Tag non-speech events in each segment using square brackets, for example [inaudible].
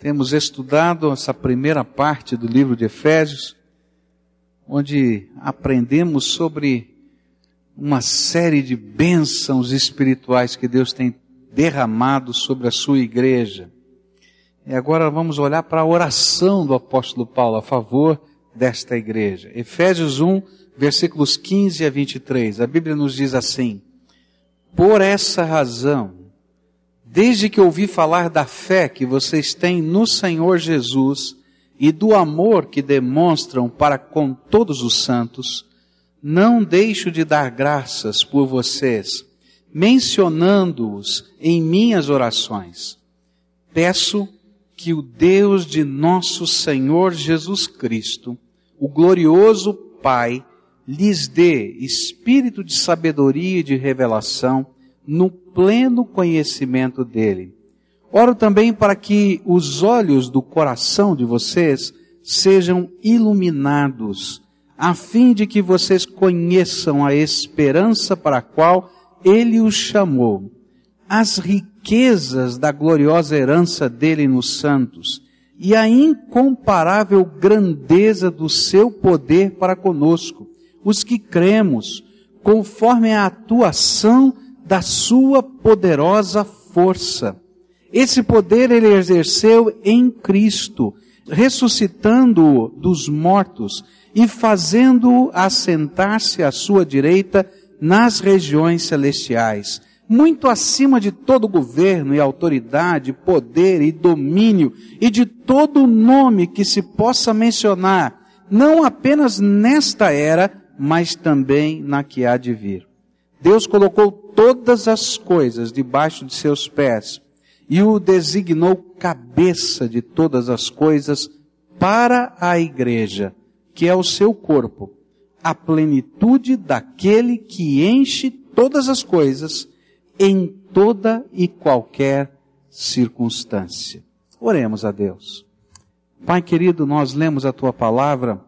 Temos estudado essa primeira parte do livro de Efésios, onde aprendemos sobre uma série de bênçãos espirituais que Deus tem derramado sobre a sua igreja. E agora vamos olhar para a oração do apóstolo Paulo a favor desta igreja. Efésios 1, versículos 15 a 23. A Bíblia nos diz assim: Por essa razão, Desde que ouvi falar da fé que vocês têm no Senhor Jesus e do amor que demonstram para com todos os santos, não deixo de dar graças por vocês, mencionando-os em minhas orações. Peço que o Deus de nosso Senhor Jesus Cristo, o glorioso Pai, lhes dê espírito de sabedoria e de revelação, no pleno conhecimento dele. Oro também para que os olhos do coração de vocês sejam iluminados, a fim de que vocês conheçam a esperança para a qual ele os chamou, as riquezas da gloriosa herança dele nos santos e a incomparável grandeza do seu poder para conosco, os que cremos, conforme a atuação da sua poderosa força. Esse poder ele exerceu em Cristo, ressuscitando-o dos mortos e fazendo-o assentar-se à sua direita nas regiões celestiais, muito acima de todo governo e autoridade, poder e domínio e de todo nome que se possa mencionar, não apenas nesta era, mas também na que há de vir. Deus colocou todas as coisas debaixo de seus pés e o designou cabeça de todas as coisas para a igreja, que é o seu corpo, a plenitude daquele que enche todas as coisas em toda e qualquer circunstância. Oremos a Deus. Pai querido, nós lemos a tua palavra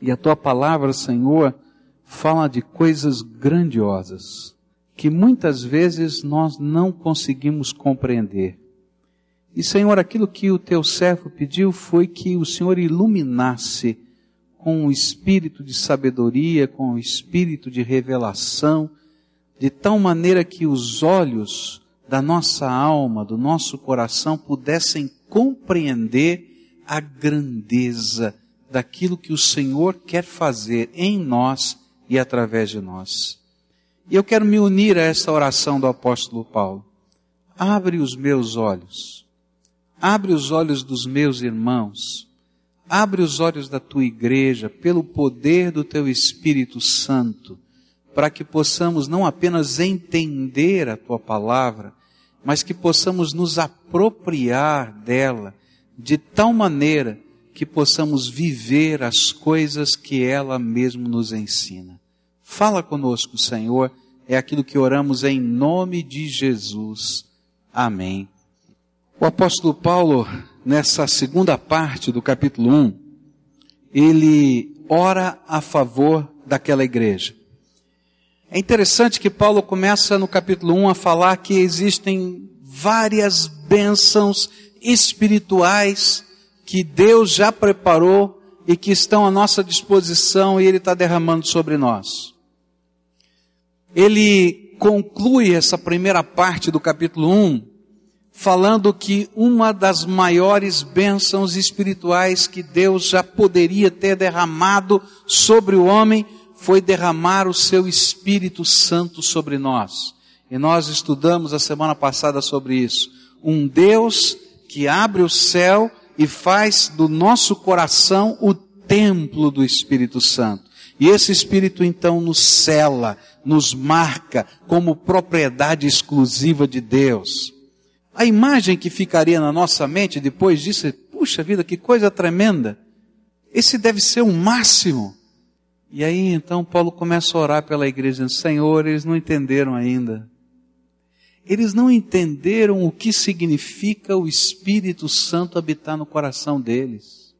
e a tua palavra, Senhor, fala de coisas grandiosas que muitas vezes nós não conseguimos compreender. E Senhor, aquilo que o teu servo pediu foi que o Senhor iluminasse com o espírito de sabedoria, com o espírito de revelação, de tal maneira que os olhos da nossa alma, do nosso coração pudessem compreender a grandeza daquilo que o Senhor quer fazer em nós e através de nós. E eu quero me unir a essa oração do apóstolo Paulo. Abre os meus olhos. Abre os olhos dos meus irmãos. Abre os olhos da tua igreja pelo poder do teu Espírito Santo, para que possamos não apenas entender a tua palavra, mas que possamos nos apropriar dela de tal maneira que possamos viver as coisas que ela mesmo nos ensina. Fala conosco, Senhor, é aquilo que oramos em nome de Jesus. Amém. O apóstolo Paulo, nessa segunda parte do capítulo 1, ele ora a favor daquela igreja. É interessante que Paulo começa no capítulo 1 a falar que existem várias bênçãos espirituais que Deus já preparou e que estão à nossa disposição e Ele está derramando sobre nós. Ele conclui essa primeira parte do capítulo 1 falando que uma das maiores bênçãos espirituais que Deus já poderia ter derramado sobre o homem foi derramar o seu Espírito Santo sobre nós. E nós estudamos a semana passada sobre isso. Um Deus que abre o céu e faz do nosso coração o templo do Espírito Santo. E esse Espírito então nos cela, nos marca como propriedade exclusiva de Deus. A imagem que ficaria na nossa mente depois disso é, puxa vida, que coisa tremenda. Esse deve ser o máximo. E aí então Paulo começa a orar pela igreja, dizendo, Senhor, eles não entenderam ainda. Eles não entenderam o que significa o Espírito Santo habitar no coração deles.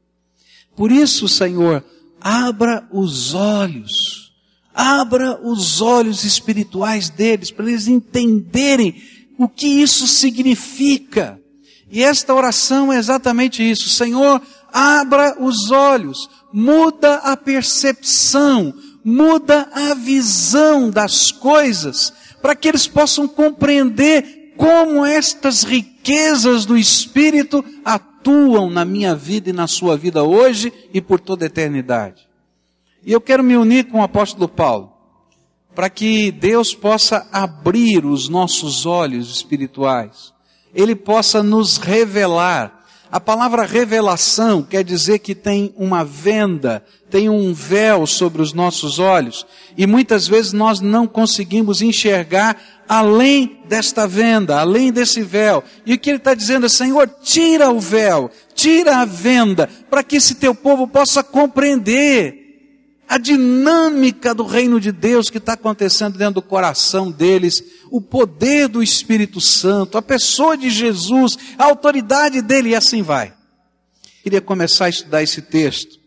Por isso, Senhor, abra os olhos, abra os olhos espirituais deles, para eles entenderem o que isso significa. E esta oração é exatamente isso. Senhor, abra os olhos, muda a percepção, muda a visão das coisas, para que eles possam compreender como estas riquezas do Espírito atuam na minha vida e na sua vida hoje e por toda a eternidade. E eu quero me unir com o apóstolo Paulo, para que Deus possa abrir os nossos olhos espirituais, Ele possa nos revelar. A palavra revelação quer dizer que tem uma venda, tem um véu sobre os nossos olhos, e muitas vezes nós não conseguimos enxergar além desta venda, além desse véu. E o que ele está dizendo é, Senhor, tira o véu, tira a venda, para que esse teu povo possa compreender a dinâmica do reino de Deus que está acontecendo dentro do coração deles, o poder do Espírito Santo, a pessoa de Jesus, a autoridade dele e assim vai. Queria começar a estudar esse texto.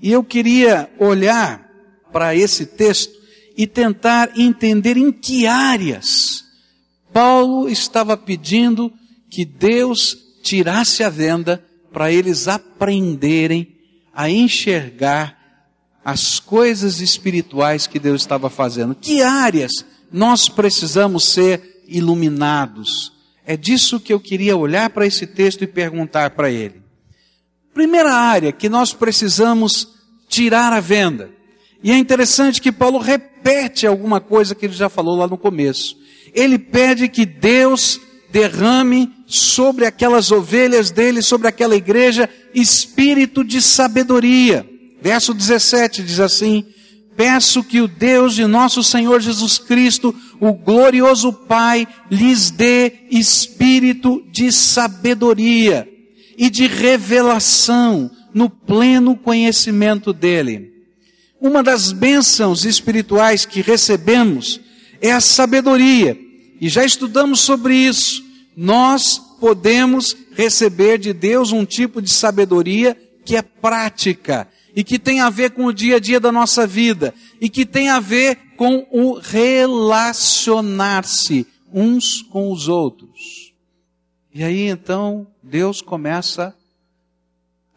E eu queria olhar para esse texto e tentar entender em que áreas Paulo estava pedindo que Deus tirasse a venda para eles aprenderem a enxergar as coisas espirituais que Deus estava fazendo. Que áreas nós precisamos ser iluminados? É disso que eu queria olhar para esse texto e perguntar para ele. Primeira área que nós precisamos tirar a venda. E é interessante que Paulo repete alguma coisa que ele já falou lá no começo. Ele pede que Deus derrame sobre aquelas ovelhas dele, sobre aquela igreja, espírito de sabedoria. Verso 17 diz assim: Peço que o Deus de nosso Senhor Jesus Cristo, o glorioso Pai, lhes dê espírito de sabedoria e de revelação no pleno conhecimento dele. Uma das bênçãos espirituais que recebemos é a sabedoria, e já estudamos sobre isso. Nós podemos receber de Deus um tipo de sabedoria que é prática, e que tem a ver com o dia a dia da nossa vida e que tem a ver com o relacionar-se uns com os outros. E aí então Deus começa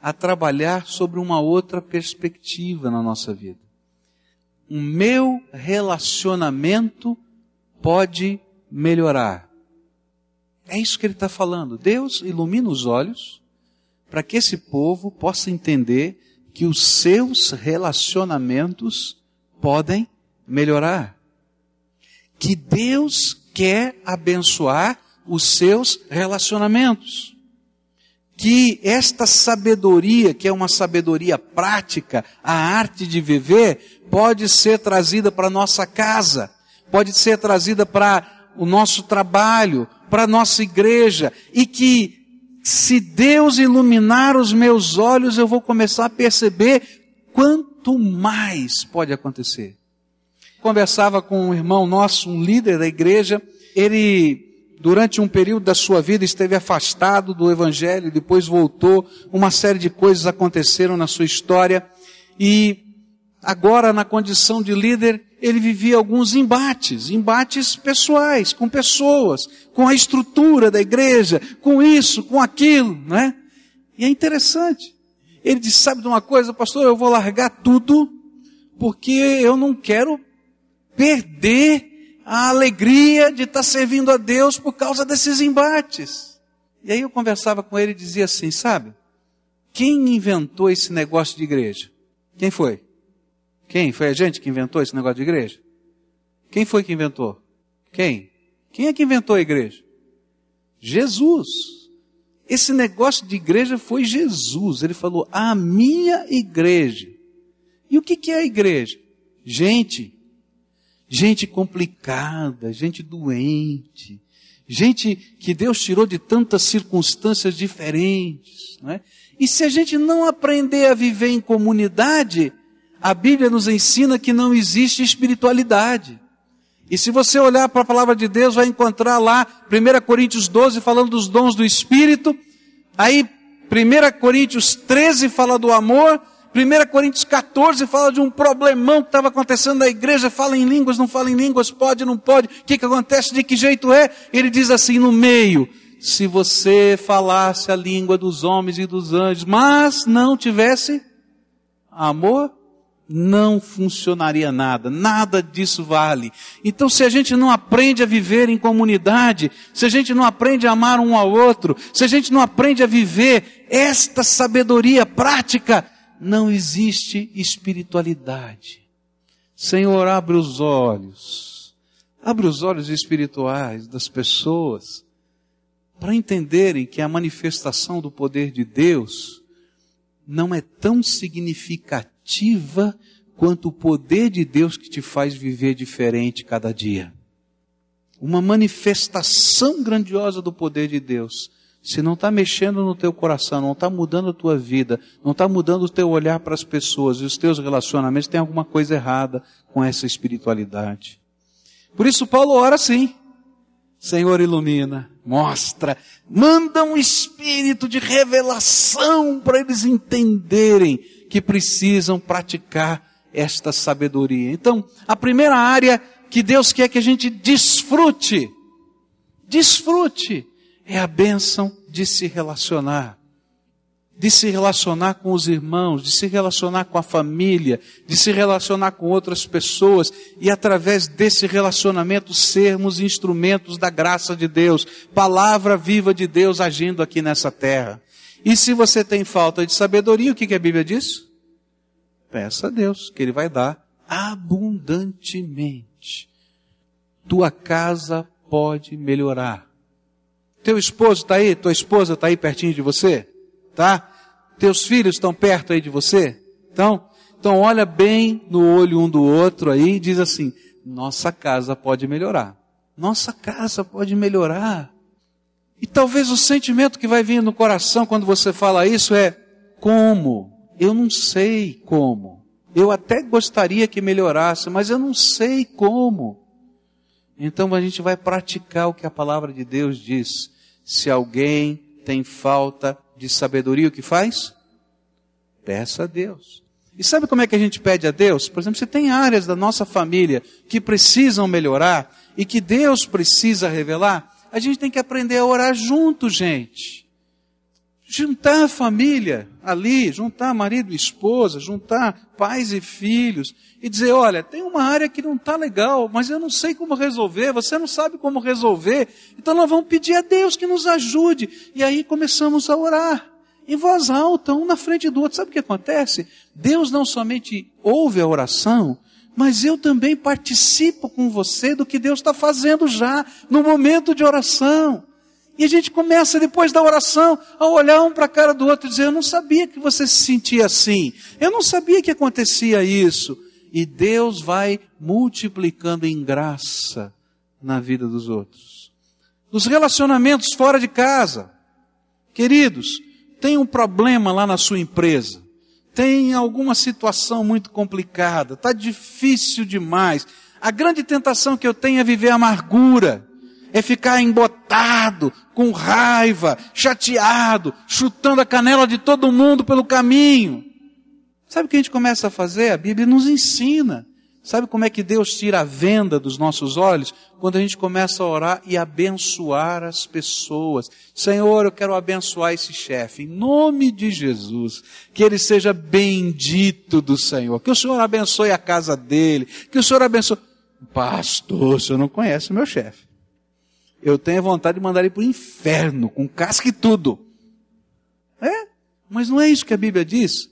a trabalhar sobre uma outra perspectiva na nossa vida. O meu relacionamento pode melhorar. É isso que ele está falando. Deus ilumina os olhos para que esse povo possa entender que os seus relacionamentos podem melhorar. Que Deus quer abençoar os seus relacionamentos. Que esta sabedoria, que é uma sabedoria prática, a arte de viver, pode ser trazida para nossa casa, pode ser trazida para o nosso trabalho, para a nossa igreja, e que se Deus iluminar os meus olhos, eu vou começar a perceber quanto mais pode acontecer. Conversava com um irmão nosso, um líder da igreja, ele durante um período da sua vida esteve afastado do evangelho, depois voltou, uma série de coisas aconteceram na sua história e agora na condição de líder, ele vivia alguns embates, embates pessoais, com pessoas, com a estrutura da igreja, com isso, com aquilo, né? E é interessante. Ele disse, sabe de uma coisa, pastor, eu vou largar tudo, porque eu não quero perder a alegria de estar servindo a Deus por causa desses embates. E aí eu conversava com ele e dizia assim, sabe? Quem inventou esse negócio de igreja? Quem foi? Quem? Foi a gente que inventou esse negócio de igreja? Quem foi que inventou? Quem? Quem é que inventou a igreja? Jesus. Esse negócio de igreja foi Jesus. Ele falou, a minha igreja. E o que, que é a igreja? Gente. Gente complicada, gente doente, gente que Deus tirou de tantas circunstâncias diferentes. Não é? E se a gente não aprender a viver em comunidade, a Bíblia nos ensina que não existe espiritualidade. E se você olhar para a palavra de Deus, vai encontrar lá 1 Coríntios 12 falando dos dons do Espírito, aí 1 Coríntios 13 fala do amor, 1 Coríntios 14 fala de um problemão que estava acontecendo na igreja, fala em línguas, não fala em línguas, pode, não pode, o que, que acontece, de que jeito é? Ele diz assim no meio, se você falasse a língua dos homens e dos anjos, mas não tivesse amor, não funcionaria nada, nada disso vale. Então, se a gente não aprende a viver em comunidade, se a gente não aprende a amar um ao outro, se a gente não aprende a viver esta sabedoria prática, não existe espiritualidade. Senhor, abre os olhos, abre os olhos espirituais das pessoas, para entenderem que a manifestação do poder de Deus não é tão significativa quanto o poder de Deus que te faz viver diferente cada dia. Uma manifestação grandiosa do poder de Deus. Se não está mexendo no teu coração, não está mudando a tua vida, não está mudando o teu olhar para as pessoas e os teus relacionamentos, tem alguma coisa errada com essa espiritualidade. Por isso Paulo ora assim. Senhor, ilumina, mostra, manda um espírito de revelação para eles entenderem que precisam praticar esta sabedoria. Então, a primeira área que Deus quer que a gente desfrute, desfrute, é a bênção de se relacionar de se relacionar com os irmãos, de se relacionar com a família, de se relacionar com outras pessoas e através desse relacionamento sermos instrumentos da graça de Deus, palavra viva de Deus agindo aqui nessa terra. E se você tem falta de sabedoria, o que, a Bíblia diz? Peça a Deus, que Ele vai dar abundantemente. Tua casa pode melhorar. Teu esposo está aí? Tua esposa está aí pertinho de você? tá? Teus filhos estão perto aí de você? Então, então olha bem no olho um do outro aí e diz assim: nossa casa pode melhorar. Nossa casa pode melhorar. E talvez o sentimento que vai vir no coração quando você fala isso é: como? Eu não sei como. Eu até gostaria que melhorasse, mas eu não sei como. Então a gente vai praticar o que a palavra de Deus diz. Se alguém tem falta de sabedoria, o que faz? Peça a Deus. E sabe como é que a gente pede a Deus? Por exemplo, se tem áreas da nossa família que precisam melhorar e que Deus precisa revelar, a gente tem que aprender a orar junto, gente juntar a família ali, juntar marido e esposa, juntar pais e filhos e dizer, olha, tem uma área que não está legal, mas eu não sei como resolver, você não sabe como resolver, então nós vamos pedir a Deus que nos ajude. E aí começamos a orar. Em voz alta, um na frente do outro. Sabe o que acontece? Deus não somente ouve a oração, mas eu também participo com você do que Deus está fazendo já no momento de oração. E a gente começa, depois da oração, a olhar um para a cara do outro e dizer: Eu não sabia que você se sentia assim. Eu não sabia que acontecia isso. E Deus vai multiplicando em graça na vida dos outros. Nos relacionamentos fora de casa. Queridos, tem um problema lá na sua empresa. Tem alguma situação muito complicada. Está difícil demais. A grande tentação que eu tenho é viver amargura é ficar embotado, com raiva, chateado, chutando a canela de todo mundo pelo caminho. Sabe o que a gente começa a fazer? A Bíblia nos ensina. Sabe como é que Deus tira a venda dos nossos olhos? Quando a gente começa a orar e abençoar as pessoas. Senhor, eu quero abençoar esse chefe, em nome de Jesus. Que ele seja bendito do Senhor. Que o Senhor abençoe a casa dele. Que o Senhor abençoe. Pastor, o senhor não conhece o meu chefe eu tenho vontade de mandar ele para o inferno, com casca e tudo. É, mas não é isso que a Bíblia diz.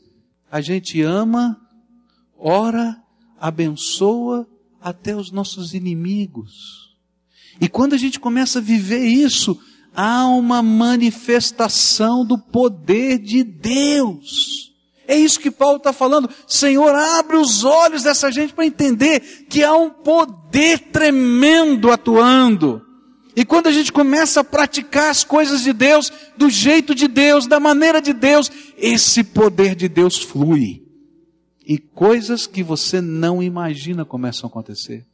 A gente ama, ora, abençoa até os nossos inimigos. E quando a gente começa a viver isso, há uma manifestação do poder de Deus. É isso que Paulo está falando. Senhor, abre os olhos dessa gente para entender que há um poder tremendo atuando. E quando a gente começa a praticar as coisas de Deus, do jeito de Deus, da maneira de Deus, esse poder de Deus flui. E coisas que você não imagina começam a acontecer.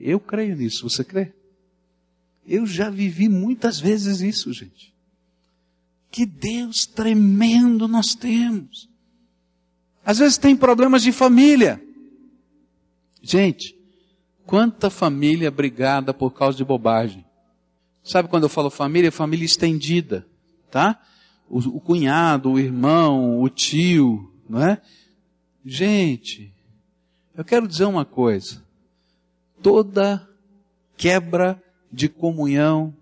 Eu creio nisso, você crê? Eu já vivi muitas vezes isso, gente. Que Deus tremendo nós temos. Às vezes tem problemas de família. Gente, quanta família brigada por causa de bobagem Sabe quando eu falo família? Família estendida, tá? O, o cunhado, o irmão, o tio, não é? Gente, eu quero dizer uma coisa. Toda quebra de comunhão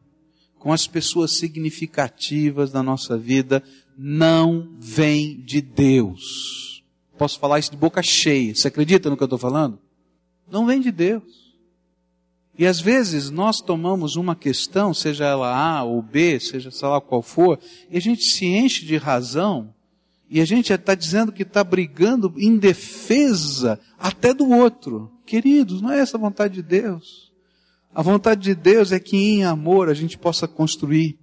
com as pessoas significativas da nossa vida não vem de Deus. Posso falar isso de boca cheia. Você acredita no que eu estou falando? Não vem de Deus. E às vezes nós tomamos uma questão, seja ela A ou B, seja sei lá qual for, e a gente se enche de razão, e a gente está dizendo que está brigando em defesa até do outro. Queridos, não é essa a vontade de Deus. A vontade de Deus é que em amor a gente possa construir.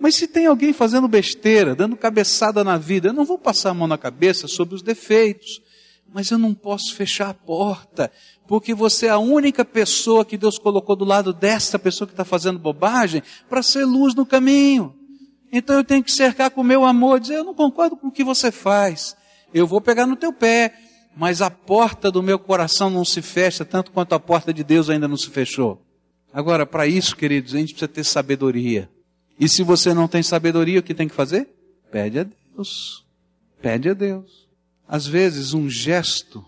Mas se tem alguém fazendo besteira, dando cabeçada na vida, eu não vou passar a mão na cabeça sobre os defeitos, mas eu não posso fechar a porta, porque você é a única pessoa que Deus colocou do lado desta pessoa que está fazendo bobagem para ser luz no caminho. Então eu tenho que cercar com o meu amor, dizer, eu não concordo com o que você faz. Eu vou pegar no teu pé, mas a porta do meu coração não se fecha tanto quanto a porta de Deus ainda não se fechou. Agora, para isso, queridos, a gente precisa ter sabedoria. E se você não tem sabedoria, o que tem que fazer? Pede a Deus. Pede a Deus. Às vezes, um gesto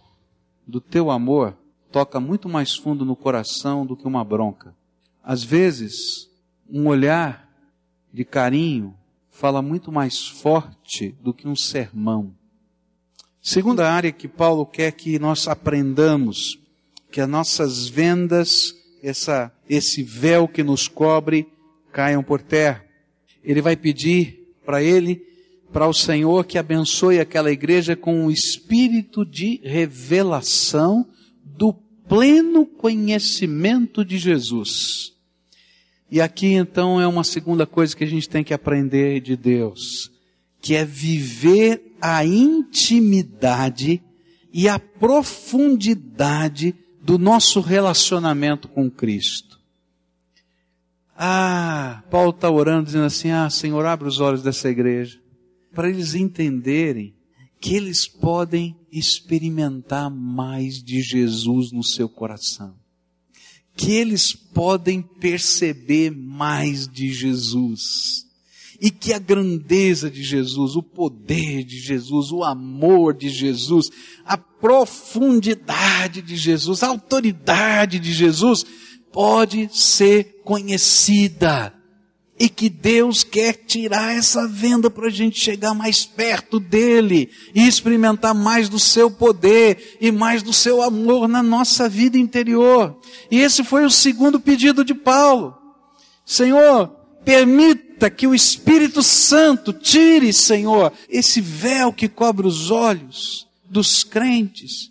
do teu amor toca muito mais fundo no coração do que uma bronca. Às vezes, um olhar de carinho fala muito mais forte do que um sermão. Segunda área que Paulo quer que nós aprendamos, que as nossas vendas, essa, esse véu que nos cobre, caiam por terra. Ele vai pedir para ele para o Senhor que abençoe aquela igreja com um espírito de revelação do pleno conhecimento de Jesus. E aqui então é uma segunda coisa que a gente tem que aprender de Deus, que é viver a intimidade e a profundidade do nosso relacionamento com Cristo. Ah, Paulo está orando dizendo assim, ah Senhor, abre os olhos dessa igreja para eles entenderem que eles podem experimentar mais de Jesus no seu coração. Que eles podem perceber mais de Jesus. E que a grandeza de Jesus, o poder de Jesus, o amor de Jesus, a profundidade de Jesus, a autoridade de Jesus pode ser conhecida e que Deus quer tirar essa venda para a gente chegar mais perto dele e experimentar mais do seu poder e mais do seu amor na nossa vida interior. E esse foi o segundo pedido de Paulo. Senhor, permita que o Espírito Santo tire, Senhor, esse véu que cobre os olhos dos crentes,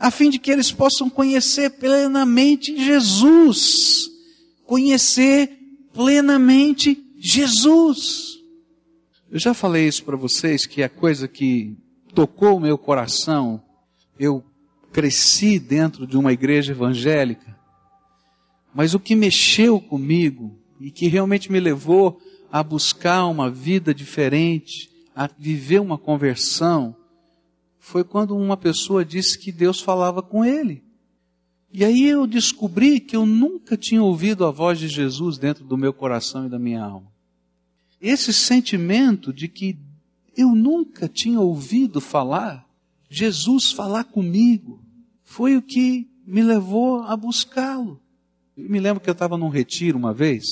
a fim de que eles possam conhecer plenamente Jesus, conhecer plenamente Jesus. Eu já falei isso para vocês que a coisa que tocou o meu coração, eu cresci dentro de uma igreja evangélica, mas o que mexeu comigo e que realmente me levou a buscar uma vida diferente, a viver uma conversão, foi quando uma pessoa disse que Deus falava com ele. E aí eu descobri que eu nunca tinha ouvido a voz de Jesus dentro do meu coração e da minha alma. Esse sentimento de que eu nunca tinha ouvido falar, Jesus falar comigo, foi o que me levou a buscá-lo. Me lembro que eu estava num retiro uma vez,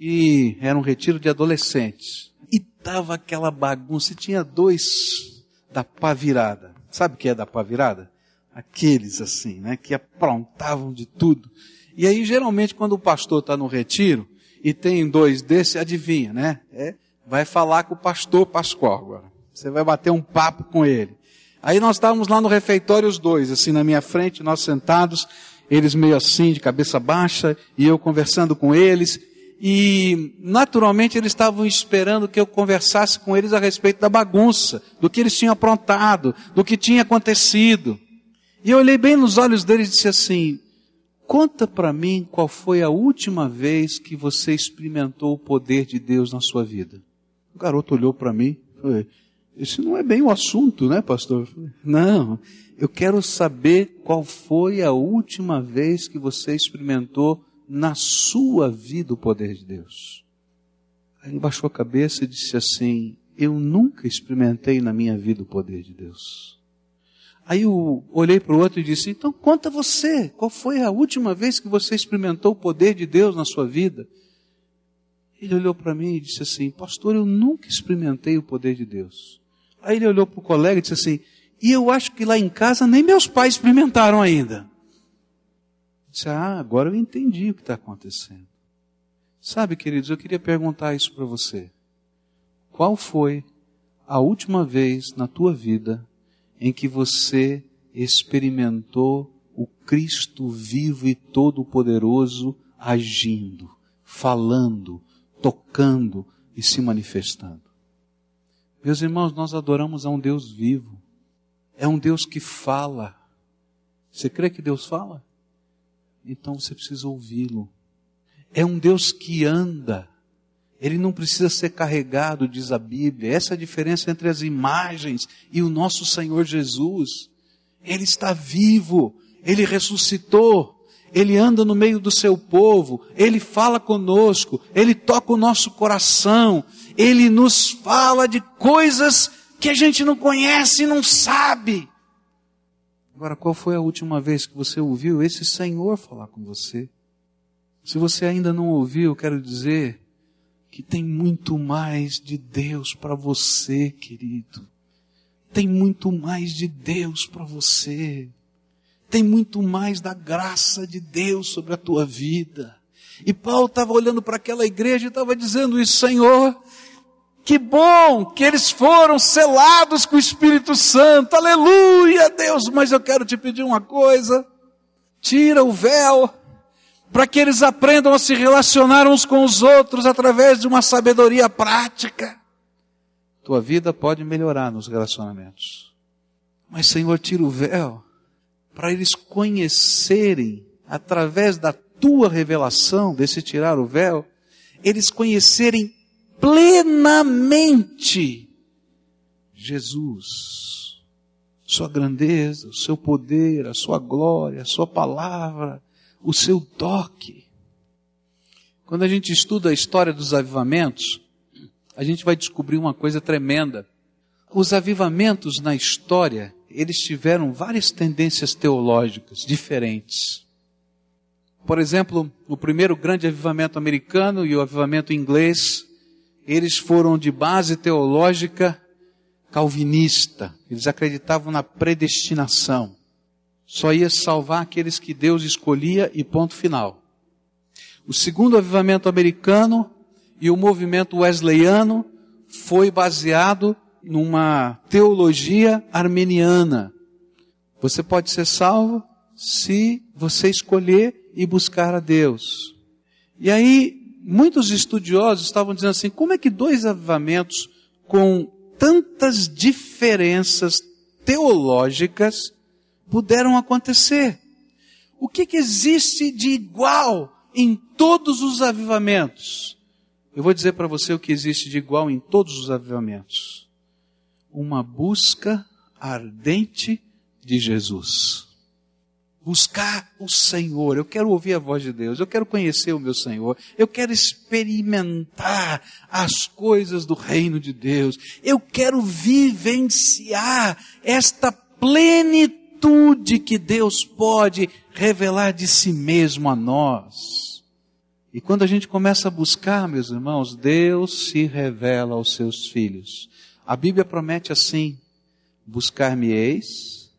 e era um retiro de adolescentes. E tava aquela bagunça, e tinha dois da pá virada. Sabe o que é da pá virada? Aqueles assim, né, que aprontavam de tudo. E aí, geralmente, quando o pastor está no retiro e tem dois desses, adivinha, né? É, vai falar com o pastor Pascoal agora. Você vai bater um papo com ele. Aí nós estávamos lá no refeitório os dois, assim na minha frente, nós sentados, eles meio assim, de cabeça baixa, e eu conversando com eles. E naturalmente eles estavam esperando que eu conversasse com eles a respeito da bagunça, do que eles tinham aprontado, do que tinha acontecido. E eu olhei bem nos olhos dele e disse assim: Conta para mim qual foi a última vez que você experimentou o poder de Deus na sua vida. O garoto olhou para mim, falei, esse não é bem o assunto, né, pastor? Não, eu quero saber qual foi a última vez que você experimentou na sua vida o poder de Deus. Aí ele baixou a cabeça e disse assim: Eu nunca experimentei na minha vida o poder de Deus. Aí eu olhei para o outro e disse: Então conta você, qual foi a última vez que você experimentou o poder de Deus na sua vida? Ele olhou para mim e disse assim: Pastor, eu nunca experimentei o poder de Deus. Aí ele olhou para o colega e disse assim: E eu acho que lá em casa nem meus pais experimentaram ainda. Eu disse: Ah, agora eu entendi o que está acontecendo. Sabe, queridos, eu queria perguntar isso para você. Qual foi a última vez na tua vida em que você experimentou o Cristo vivo e todo-poderoso agindo, falando, tocando e se manifestando? Meus irmãos, nós adoramos a um Deus vivo. É um Deus que fala. Você crê que Deus fala? Então você precisa ouvi-lo. É um Deus que anda. Ele não precisa ser carregado, diz a Bíblia. Essa é a diferença entre as imagens e o nosso Senhor Jesus. Ele está vivo. Ele ressuscitou. Ele anda no meio do seu povo. Ele fala conosco. Ele toca o nosso coração. Ele nos fala de coisas que a gente não conhece e não sabe. Agora, qual foi a última vez que você ouviu esse Senhor falar com você? Se você ainda não ouviu, quero dizer que tem muito mais de Deus para você, querido. Tem muito mais de Deus para você. Tem muito mais da graça de Deus sobre a tua vida. E Paulo estava olhando para aquela igreja e estava dizendo isso, Senhor, que bom que eles foram selados com o Espírito Santo. Aleluia, Deus. Mas eu quero te pedir uma coisa. Tira o véu para que eles aprendam a se relacionar uns com os outros através de uma sabedoria prática. Tua vida pode melhorar nos relacionamentos. Mas, Senhor, tira o véu para eles conhecerem, através da tua revelação, desse tirar o véu, eles conhecerem plenamente Jesus, Sua grandeza, o seu poder, a sua glória, a sua palavra, o seu toque. Quando a gente estuda a história dos avivamentos, a gente vai descobrir uma coisa tremenda. Os avivamentos na história, eles tiveram várias tendências teológicas diferentes. Por exemplo, o primeiro grande avivamento americano e o avivamento inglês, eles foram de base teológica calvinista. Eles acreditavam na predestinação só ia salvar aqueles que Deus escolhia e ponto final. O segundo avivamento americano e o movimento wesleyano foi baseado numa teologia armeniana. Você pode ser salvo se você escolher e buscar a Deus. E aí, muitos estudiosos estavam dizendo assim: como é que dois avivamentos com tantas diferenças teológicas puderam acontecer. O que, que existe de igual em todos os avivamentos? Eu vou dizer para você o que existe de igual em todos os avivamentos. Uma busca ardente de Jesus. Buscar o Senhor. Eu quero ouvir a voz de Deus. Eu quero conhecer o meu Senhor. Eu quero experimentar as coisas do reino de Deus. Eu quero vivenciar esta plenitude plenitude que Deus pode revelar de si mesmo a nós. E quando a gente começa a buscar, meus irmãos, Deus se revela aos seus filhos. A Bíblia promete assim: buscar-me-eis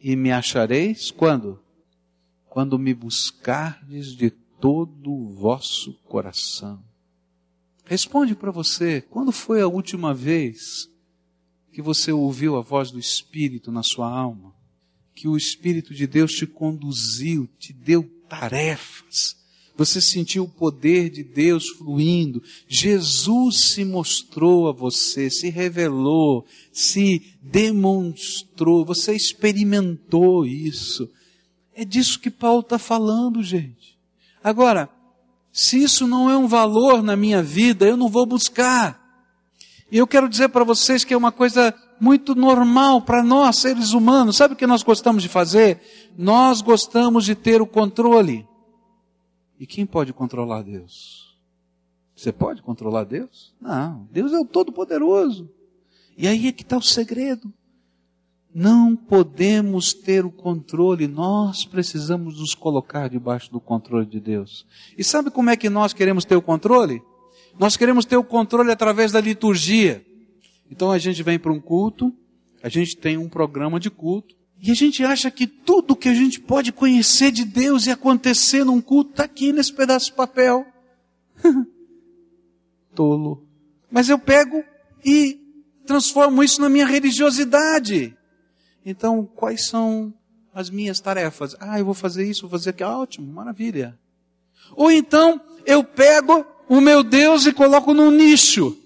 e me achareis quando? Quando me buscardes de todo o vosso coração. Responde para você, quando foi a última vez que você ouviu a voz do Espírito na sua alma? Que o Espírito de Deus te conduziu, te deu tarefas. Você sentiu o poder de Deus fluindo. Jesus se mostrou a você, se revelou, se demonstrou. Você experimentou isso. É disso que Paulo está falando, gente. Agora, se isso não é um valor na minha vida, eu não vou buscar. E eu quero dizer para vocês que é uma coisa muito normal para nós, seres humanos. Sabe o que nós gostamos de fazer? Nós gostamos de ter o controle. E quem pode controlar Deus? Você pode controlar Deus? Não. Deus é o Todo-Poderoso. E aí é que está o segredo. Não podemos ter o controle, nós precisamos nos colocar debaixo do controle de Deus. E sabe como é que nós queremos ter o controle? Nós queremos ter o controle através da liturgia. Então a gente vem para um culto, a gente tem um programa de culto, e a gente acha que tudo que a gente pode conhecer de Deus e acontecer num culto está aqui nesse pedaço de papel. [laughs] Tolo. Mas eu pego e transformo isso na minha religiosidade. Então, quais são as minhas tarefas? Ah, eu vou fazer isso, vou fazer aquilo. Ah, ótimo, maravilha. Ou então, eu pego o meu Deus e coloco num nicho.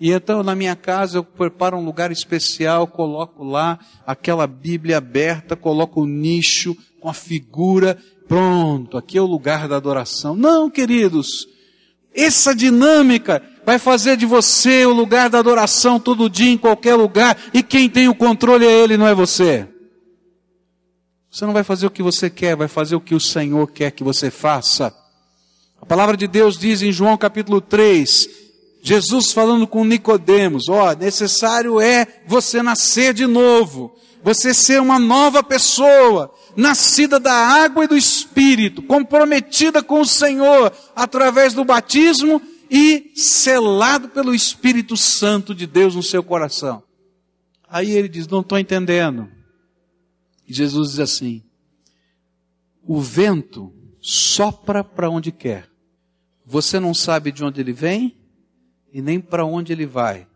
E então na minha casa eu preparo um lugar especial, coloco lá aquela Bíblia aberta, coloco o nicho com a figura, pronto, aqui é o lugar da adoração. Não, queridos, essa dinâmica vai fazer de você o lugar da adoração todo dia, em qualquer lugar, e quem tem o controle é Ele, não é você. Você não vai fazer o que você quer, vai fazer o que o Senhor quer que você faça. A palavra de Deus diz em João capítulo 3, Jesus falando com Nicodemos, ó, necessário é você nascer de novo, você ser uma nova pessoa, nascida da água e do Espírito, comprometida com o Senhor através do batismo e selado pelo Espírito Santo de Deus no seu coração. Aí ele diz, não estou entendendo. Jesus diz assim, o vento sopra para onde quer. Você não sabe de onde ele vem, e nem para onde ele vai.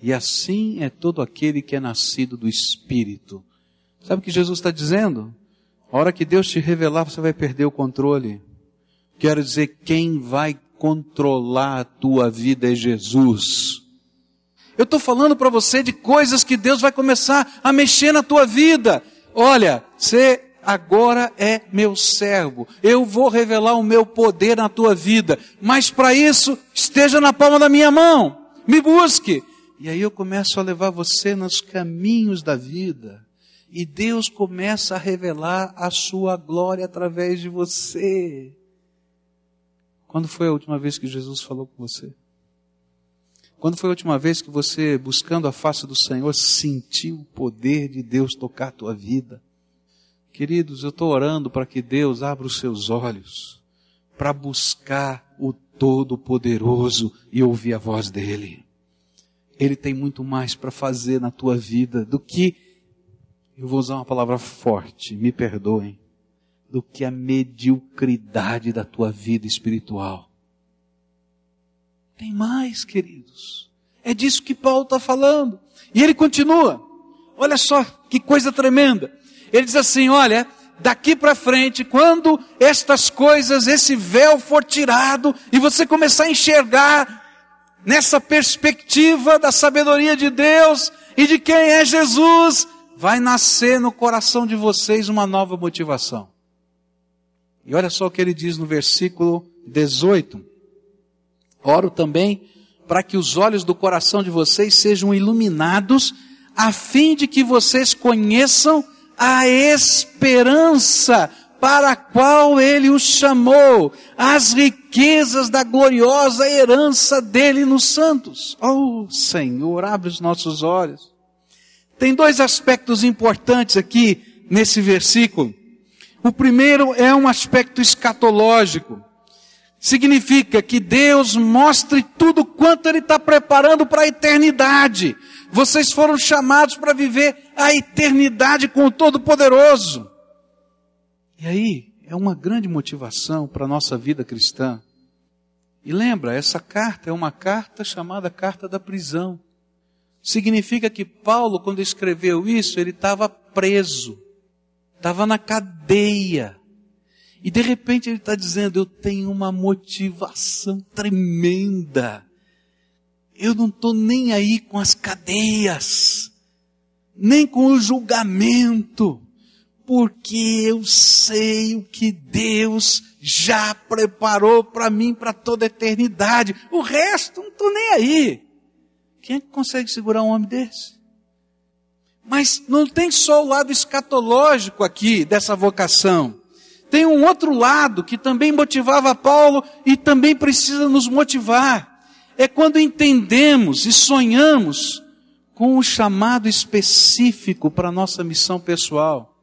E assim é todo aquele que é nascido do Espírito. Sabe o que Jesus está dizendo? A hora que Deus te revelar, você vai perder o controle. Quero dizer, quem vai controlar a tua vida é Jesus. Eu estou falando para você de coisas que Deus vai começar a mexer na tua vida. Olha, você agora é meu servo. Eu vou revelar o meu poder na tua vida. Mas para isso, esteja na palma da minha mão. Me busque. E aí eu começo a levar você nos caminhos da vida. E Deus começa a revelar a sua glória através de você. Quando foi a última vez que Jesus falou com você? Quando foi a última vez que você, buscando a face do Senhor, sentiu o poder de Deus tocar a tua vida? Queridos, eu estou orando para que Deus abra os seus olhos para buscar o Todo-Poderoso e ouvir a voz dEle. Ele tem muito mais para fazer na tua vida do que, eu vou usar uma palavra forte, me perdoem, do que a mediocridade da tua vida espiritual. Tem mais, queridos. É disso que Paulo está falando. E ele continua. Olha só que coisa tremenda. Ele diz assim: olha, daqui para frente, quando estas coisas, esse véu for tirado e você começar a enxergar nessa perspectiva da sabedoria de Deus e de quem é Jesus, vai nascer no coração de vocês uma nova motivação. E olha só o que ele diz no versículo 18. Oro também para que os olhos do coração de vocês sejam iluminados, a fim de que vocês conheçam a esperança para a qual ele os chamou, as riquezas da gloriosa herança dele nos santos. Oh, Senhor, abre os nossos olhos. Tem dois aspectos importantes aqui nesse versículo. O primeiro é um aspecto escatológico. Significa que Deus mostre tudo quanto Ele está preparando para a eternidade. Vocês foram chamados para viver a eternidade com o Todo-Poderoso. E aí, é uma grande motivação para a nossa vida cristã. E lembra, essa carta é uma carta chamada Carta da Prisão. Significa que Paulo, quando escreveu isso, ele estava preso, estava na cadeia. E de repente ele está dizendo: Eu tenho uma motivação tremenda eu não estou nem aí com as cadeias, nem com o julgamento, porque eu sei o que Deus já preparou para mim para toda a eternidade. O resto não estou nem aí. Quem é que consegue segurar um homem desse? Mas não tem só o lado escatológico aqui dessa vocação. Tem um outro lado que também motivava Paulo e também precisa nos motivar. É quando entendemos e sonhamos com um chamado específico para a nossa missão pessoal,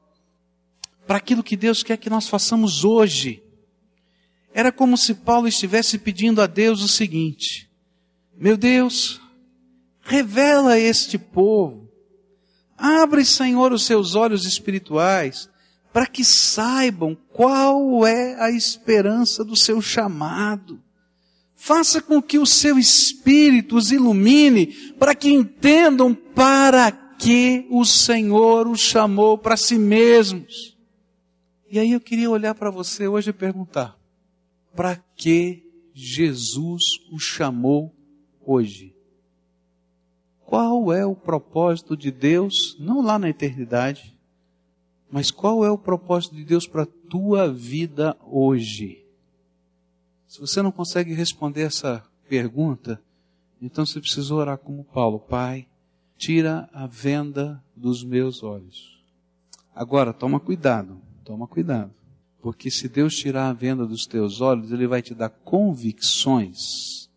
para aquilo que Deus quer que nós façamos hoje. Era como se Paulo estivesse pedindo a Deus o seguinte: Meu Deus, revela a este povo, abre, Senhor, os seus olhos espirituais, para que saibam qual é a esperança do seu chamado. Faça com que o seu espírito os ilumine para que entendam para que o Senhor os chamou para si mesmos. E aí eu queria olhar para você hoje e perguntar: para que Jesus o chamou hoje? Qual é o propósito de Deus, não lá na eternidade, mas qual é o propósito de Deus para a tua vida hoje? Se você não consegue responder essa pergunta, então você precisa orar como Paulo, Pai, tira a venda dos meus olhos. Agora, toma cuidado, toma cuidado. Porque se Deus tirar a venda dos teus olhos, Ele vai te dar convicções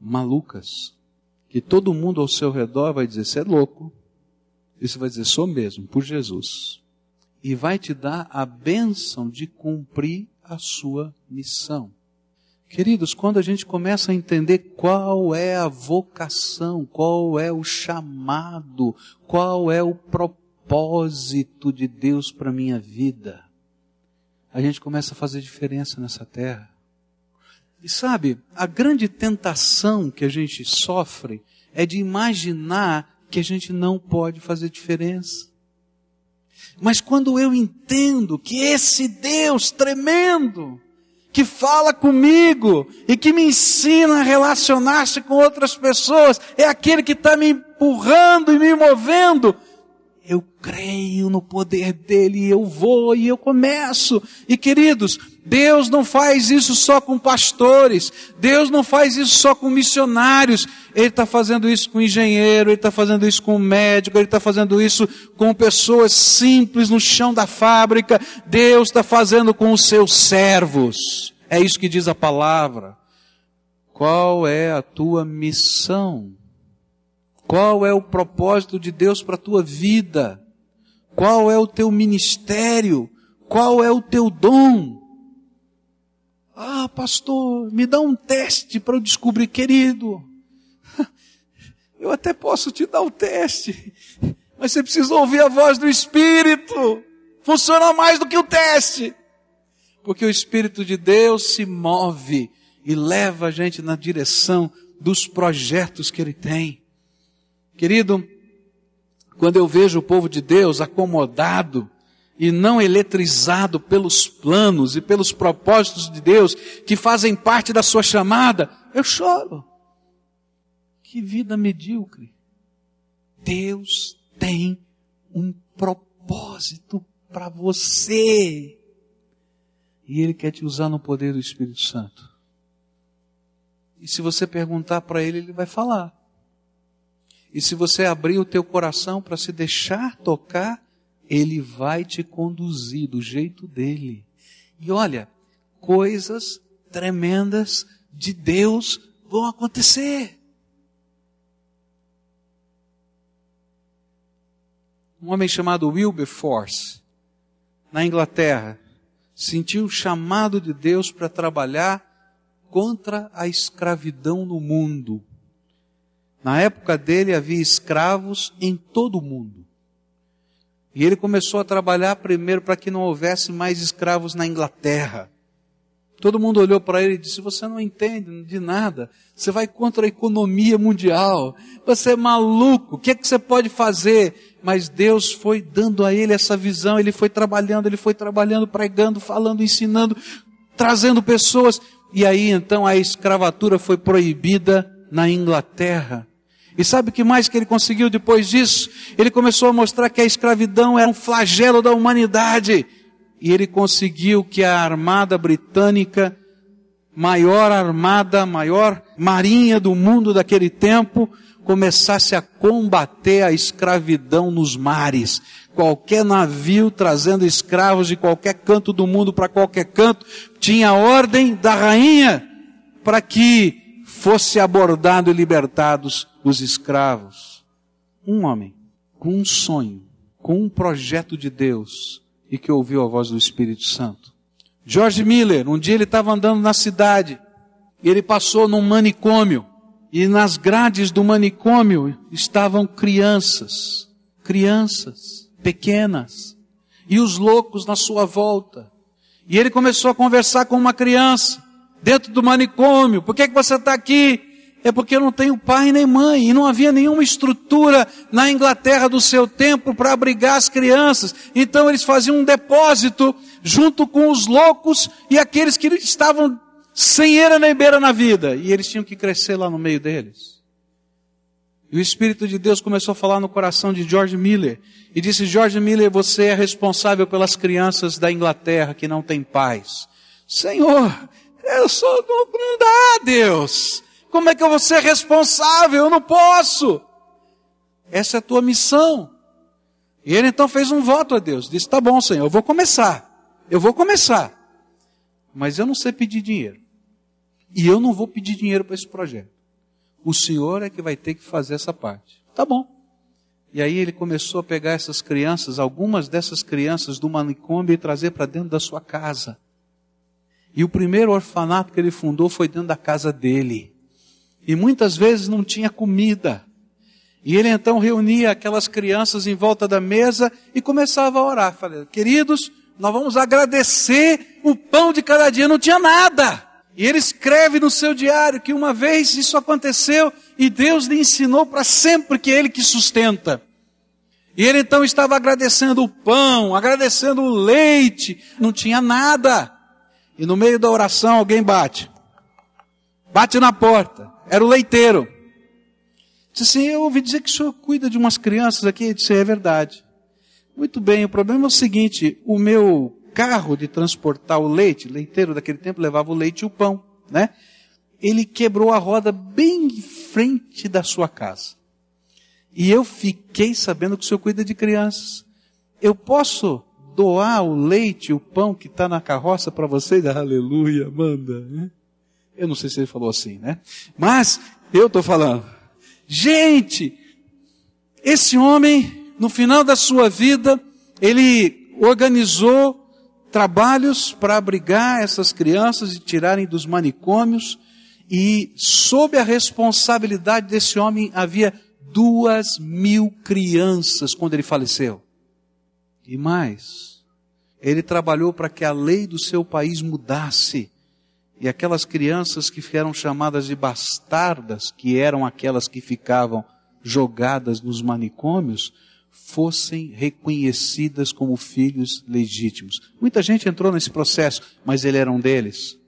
malucas. Que todo mundo ao seu redor vai dizer, você é louco, e você vai dizer, sou mesmo, por Jesus. E vai te dar a bênção de cumprir a sua missão. Queridos, quando a gente começa a entender qual é a vocação, qual é o chamado, qual é o propósito de Deus para a minha vida, a gente começa a fazer diferença nessa terra. E sabe, a grande tentação que a gente sofre é de imaginar que a gente não pode fazer diferença. Mas quando eu entendo que esse Deus tremendo, que fala comigo e que me ensina a relacionar-se com outras pessoas, é aquele que está me empurrando e me movendo, eu creio no poder dele, eu vou e eu começo. E queridos, Deus não faz isso só com pastores, Deus não faz isso só com missionários, Ele está fazendo isso com engenheiro, Ele está fazendo isso com médico, Ele está fazendo isso com pessoas simples no chão da fábrica, Deus está fazendo com os seus servos. É isso que diz a palavra. Qual é a tua missão? Qual é o propósito de Deus para a tua vida? Qual é o teu ministério? Qual é o teu dom? Ah, pastor, me dá um teste para eu descobrir, querido. [laughs] Eu até posso te dar o um teste, mas você precisa ouvir a voz do Espírito. Funciona mais do que o teste. Porque o Espírito de Deus se move e leva a gente na direção dos projetos que Ele tem. Querido, quando eu vejo o povo de Deus acomodado e não eletrizado pelos planos e pelos propósitos de Deus que fazem parte da sua chamada, eu choro. Que vida medíocre. Deus tem um propósito para você. E Ele quer te usar no poder do Espírito Santo. E se você perguntar para Ele, Ele vai falar. E se você abrir o teu coração para se deixar tocar, ele vai te conduzir do jeito dele. E olha, coisas tremendas de Deus vão acontecer. Um homem chamado Wilberforce, na Inglaterra, sentiu o chamado de Deus para trabalhar contra a escravidão no mundo. Na época dele havia escravos em todo o mundo. E ele começou a trabalhar primeiro para que não houvesse mais escravos na Inglaterra. Todo mundo olhou para ele e disse: Você não entende de nada. Você vai contra a economia mundial. Você é maluco. O que é que você pode fazer? Mas Deus foi dando a ele essa visão. Ele foi trabalhando, ele foi trabalhando, pregando, falando, ensinando, trazendo pessoas. E aí então a escravatura foi proibida na Inglaterra. E sabe o que mais que ele conseguiu depois disso? Ele começou a mostrar que a escravidão era um flagelo da humanidade. E ele conseguiu que a armada britânica, maior armada, maior marinha do mundo daquele tempo, começasse a combater a escravidão nos mares. Qualquer navio trazendo escravos de qualquer canto do mundo para qualquer canto, tinha ordem da rainha para que fosse abordado e libertados os escravos. Um homem com um sonho, com um projeto de Deus e que ouviu a voz do Espírito Santo. George Miller, um dia ele estava andando na cidade e ele passou num manicômio e nas grades do manicômio estavam crianças, crianças pequenas, e os loucos na sua volta. E ele começou a conversar com uma criança dentro do manicômio. Por que, que você está aqui? É porque eu não tenho pai nem mãe, e não havia nenhuma estrutura na Inglaterra do seu tempo para abrigar as crianças. Então eles faziam um depósito junto com os loucos e aqueles que estavam sem eira nem beira na vida. E eles tinham que crescer lá no meio deles. E o Espírito de Deus começou a falar no coração de George Miller. E disse, George Miller, você é responsável pelas crianças da Inglaterra que não têm pais. Senhor, eu sou, não, não dá, Deus. Como é que eu vou ser responsável? Eu não posso. Essa é a tua missão. E ele então fez um voto a Deus. Disse, tá bom, Senhor, eu vou começar. Eu vou começar. Mas eu não sei pedir dinheiro. E eu não vou pedir dinheiro para esse projeto. O senhor é que vai ter que fazer essa parte. Tá bom. E aí ele começou a pegar essas crianças, algumas dessas crianças do manicômio e trazer para dentro da sua casa. E o primeiro orfanato que ele fundou foi dentro da casa dele. E muitas vezes não tinha comida. E ele então reunia aquelas crianças em volta da mesa e começava a orar. Falei, queridos, nós vamos agradecer o pão de cada dia. Não tinha nada. E ele escreve no seu diário que uma vez isso aconteceu e Deus lhe ensinou para sempre que é Ele que sustenta. E ele então estava agradecendo o pão, agradecendo o leite, não tinha nada. E no meio da oração alguém bate. Bate na porta. Era o leiteiro. Disse assim, eu ouvi dizer que o senhor cuida de umas crianças aqui. Eu disse, é verdade. Muito bem, o problema é o seguinte, o meu carro de transportar o leite, leiteiro daquele tempo levava o leite e o pão, né? Ele quebrou a roda bem em frente da sua casa. E eu fiquei sabendo que o senhor cuida de crianças. Eu posso doar o leite o pão que está na carroça para vocês? [laughs] Aleluia, manda. Né? Eu não sei se ele falou assim, né? Mas eu estou falando. Gente, esse homem, no final da sua vida, ele organizou trabalhos para abrigar essas crianças e tirarem dos manicômios, e sob a responsabilidade desse homem havia duas mil crianças quando ele faleceu. E mais, ele trabalhou para que a lei do seu país mudasse. E aquelas crianças que eram chamadas de bastardas, que eram aquelas que ficavam jogadas nos manicômios, fossem reconhecidas como filhos legítimos. Muita gente entrou nesse processo, mas ele era um deles.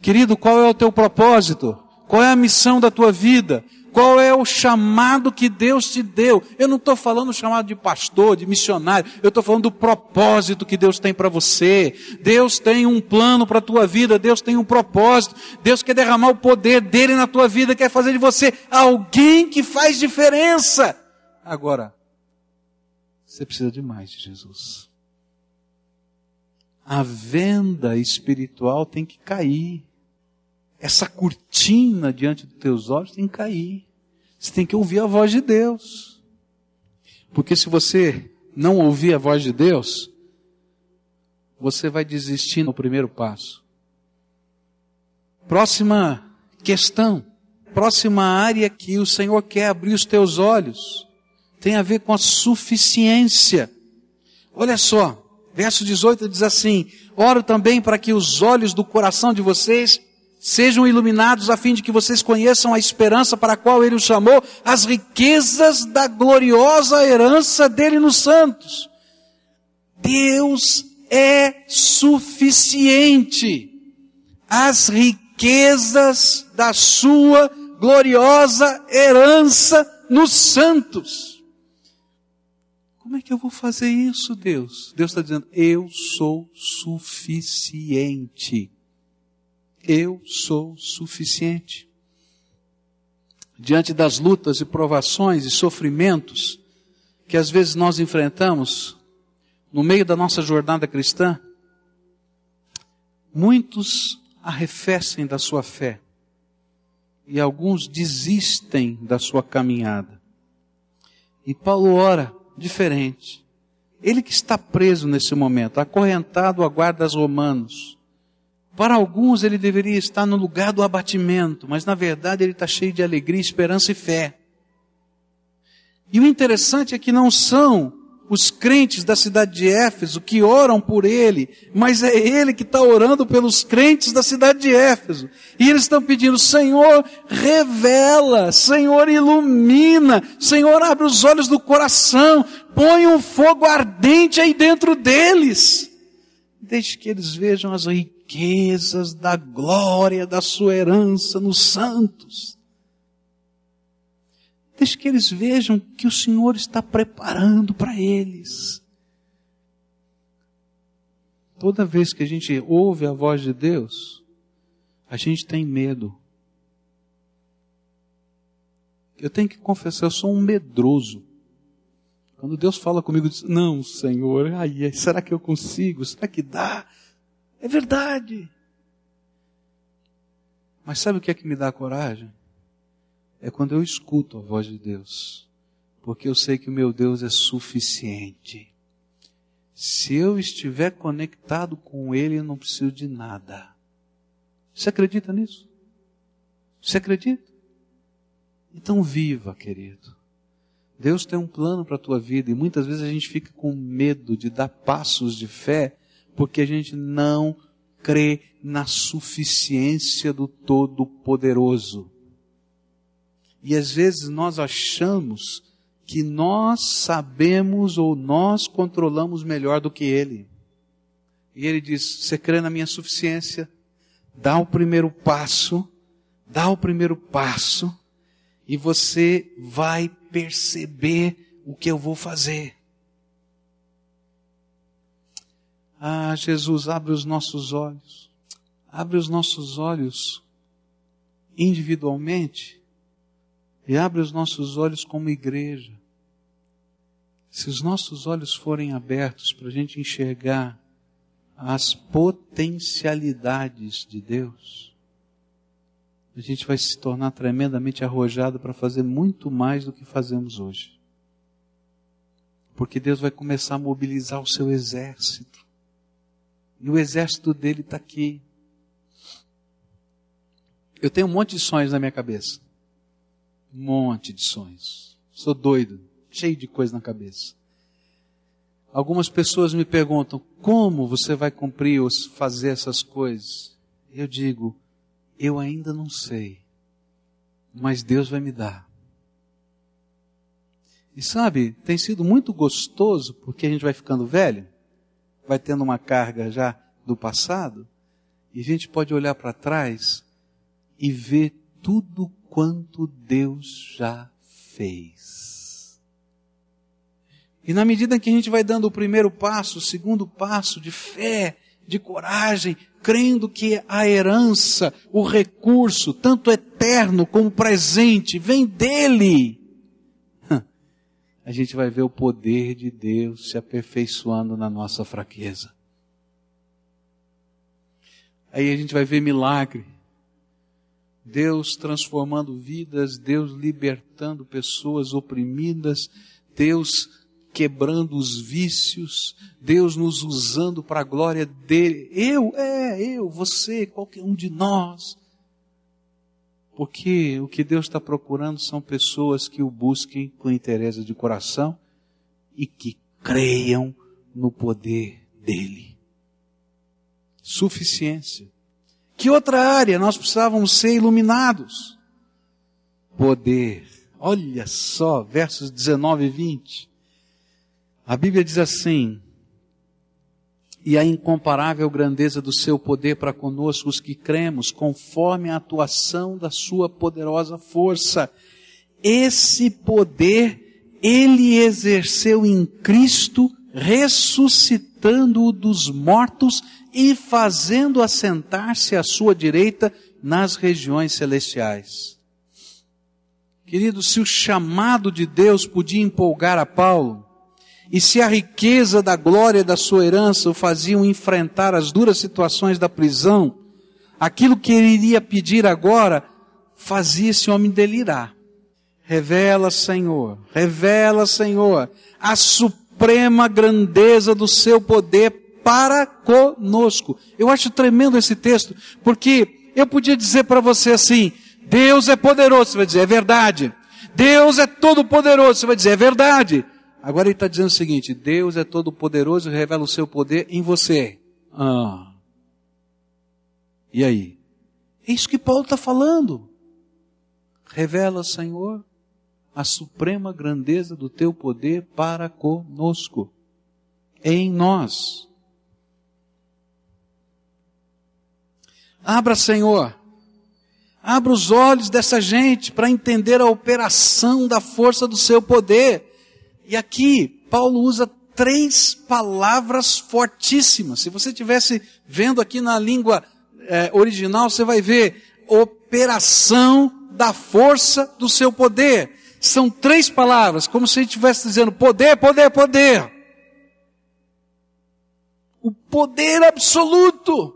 Querido, qual é o teu propósito? Qual é a missão da tua vida? Qual é o chamado que Deus te deu? Eu não estou falando chamado de pastor, de missionário. Eu estou falando do propósito que Deus tem para você. Deus tem um plano para a tua vida. Deus tem um propósito. Deus quer derramar o poder dele na tua vida. Quer fazer de você alguém que faz diferença. Agora, você precisa de mais de Jesus. A venda espiritual tem que cair. Essa cortina diante dos teus olhos tem que cair. Você tem que ouvir a voz de Deus. Porque se você não ouvir a voz de Deus, você vai desistir no primeiro passo. Próxima questão, próxima área que o Senhor quer abrir os teus olhos tem a ver com a suficiência. Olha só, verso 18 diz assim: Oro também para que os olhos do coração de vocês sejam iluminados a fim de que vocês conheçam a esperança para a qual ele os chamou, as riquezas da gloriosa herança dele nos santos. Deus é suficiente. As riquezas da sua gloriosa herança nos santos. Como é que eu vou fazer isso, Deus? Deus está dizendo, eu sou suficiente. Eu sou suficiente. diante das lutas e provações e sofrimentos que às vezes nós enfrentamos no meio da nossa jornada cristã, muitos arrefecem da sua fé e alguns desistem da sua caminhada. E Paulo ora diferente. Ele que está preso nesse momento, acorrentado a guardas romanos. Para alguns ele deveria estar no lugar do abatimento, mas na verdade ele está cheio de alegria, esperança e fé. E o interessante é que não são os crentes da cidade de Éfeso que oram por ele, mas é ele que está orando pelos crentes da cidade de Éfeso. E eles estão pedindo, Senhor, revela, Senhor, ilumina, Senhor, abre os olhos do coração, põe um fogo ardente aí dentro deles. Deixe que eles vejam as riquezas da glória da sua herança nos santos. Deixe que eles vejam que o Senhor está preparando para eles. Toda vez que a gente ouve a voz de Deus, a gente tem medo. Eu tenho que confessar, eu sou um medroso. Quando Deus fala comigo, diz, não, Senhor, ai, será que eu consigo? Será que dá? É verdade. Mas sabe o que é que me dá coragem? é quando eu escuto a voz de Deus, porque eu sei que o meu Deus é suficiente. Se eu estiver conectado com Ele, eu não preciso de nada. Você acredita nisso? Você acredita? Então viva, querido. Deus tem um plano para a tua vida e muitas vezes a gente fica com medo de dar passos de fé porque a gente não crê na suficiência do Todo-Poderoso. E às vezes nós achamos que nós sabemos ou nós controlamos melhor do que Ele. E Ele diz: Você crê na minha suficiência? Dá o primeiro passo, dá o primeiro passo, e você vai perceber o que eu vou fazer. Ah, Jesus, abre os nossos olhos. Abre os nossos olhos individualmente e abre os nossos olhos como igreja. Se os nossos olhos forem abertos para a gente enxergar as potencialidades de Deus, a gente vai se tornar tremendamente arrojado para fazer muito mais do que fazemos hoje. Porque Deus vai começar a mobilizar o seu exército. E o exército dele está aqui. Eu tenho um monte de sonhos na minha cabeça. Um monte de sonhos. Sou doido, cheio de coisa na cabeça. Algumas pessoas me perguntam, como você vai cumprir ou fazer essas coisas? Eu digo, eu ainda não sei, mas Deus vai me dar. E sabe, tem sido muito gostoso, porque a gente vai ficando velho, vai tendo uma carga já do passado, e a gente pode olhar para trás e ver tudo quanto Deus já fez. E na medida que a gente vai dando o primeiro passo, o segundo passo de fé, de coragem, crendo que a herança, o recurso, tanto eterno como presente, vem dele, a gente vai ver o poder de Deus se aperfeiçoando na nossa fraqueza. Aí a gente vai ver milagre, Deus transformando vidas, Deus libertando pessoas oprimidas, Deus quebrando os vícios, Deus nos usando para a glória dele. Eu, é, eu, você, qualquer um de nós. Porque o que Deus está procurando são pessoas que o busquem com interesse de coração e que creiam no poder dele. Suficiência. Que outra área nós precisávamos ser iluminados? Poder. Olha só, versos 19 e 20. A Bíblia diz assim: E a incomparável grandeza do seu poder para conosco, os que cremos, conforme a atuação da sua poderosa força. Esse poder ele exerceu em Cristo, ressuscitando-o dos mortos e fazendo assentar-se à sua direita nas regiões celestiais. Querido, se o chamado de Deus podia empolgar a Paulo, e se a riqueza da glória da sua herança o faziam enfrentar as duras situações da prisão, aquilo que ele iria pedir agora fazia esse homem delirar. Revela, Senhor, revela, Senhor, a suprema grandeza do seu poder para conosco. Eu acho tremendo esse texto, porque eu podia dizer para você assim, Deus é poderoso, você vai dizer, é verdade. Deus é todo poderoso, você vai dizer, é verdade. Agora ele está dizendo o seguinte: Deus é todo poderoso e revela o seu poder em você. Ah. E aí? É isso que Paulo está falando. Revela, Senhor, a suprema grandeza do teu poder para conosco, em nós. Abra, Senhor, abra os olhos dessa gente para entender a operação da força do seu poder. E aqui, Paulo usa três palavras fortíssimas. Se você estivesse vendo aqui na língua é, original, você vai ver operação da força do seu poder. São três palavras, como se ele estivesse dizendo poder, poder, poder. O poder absoluto.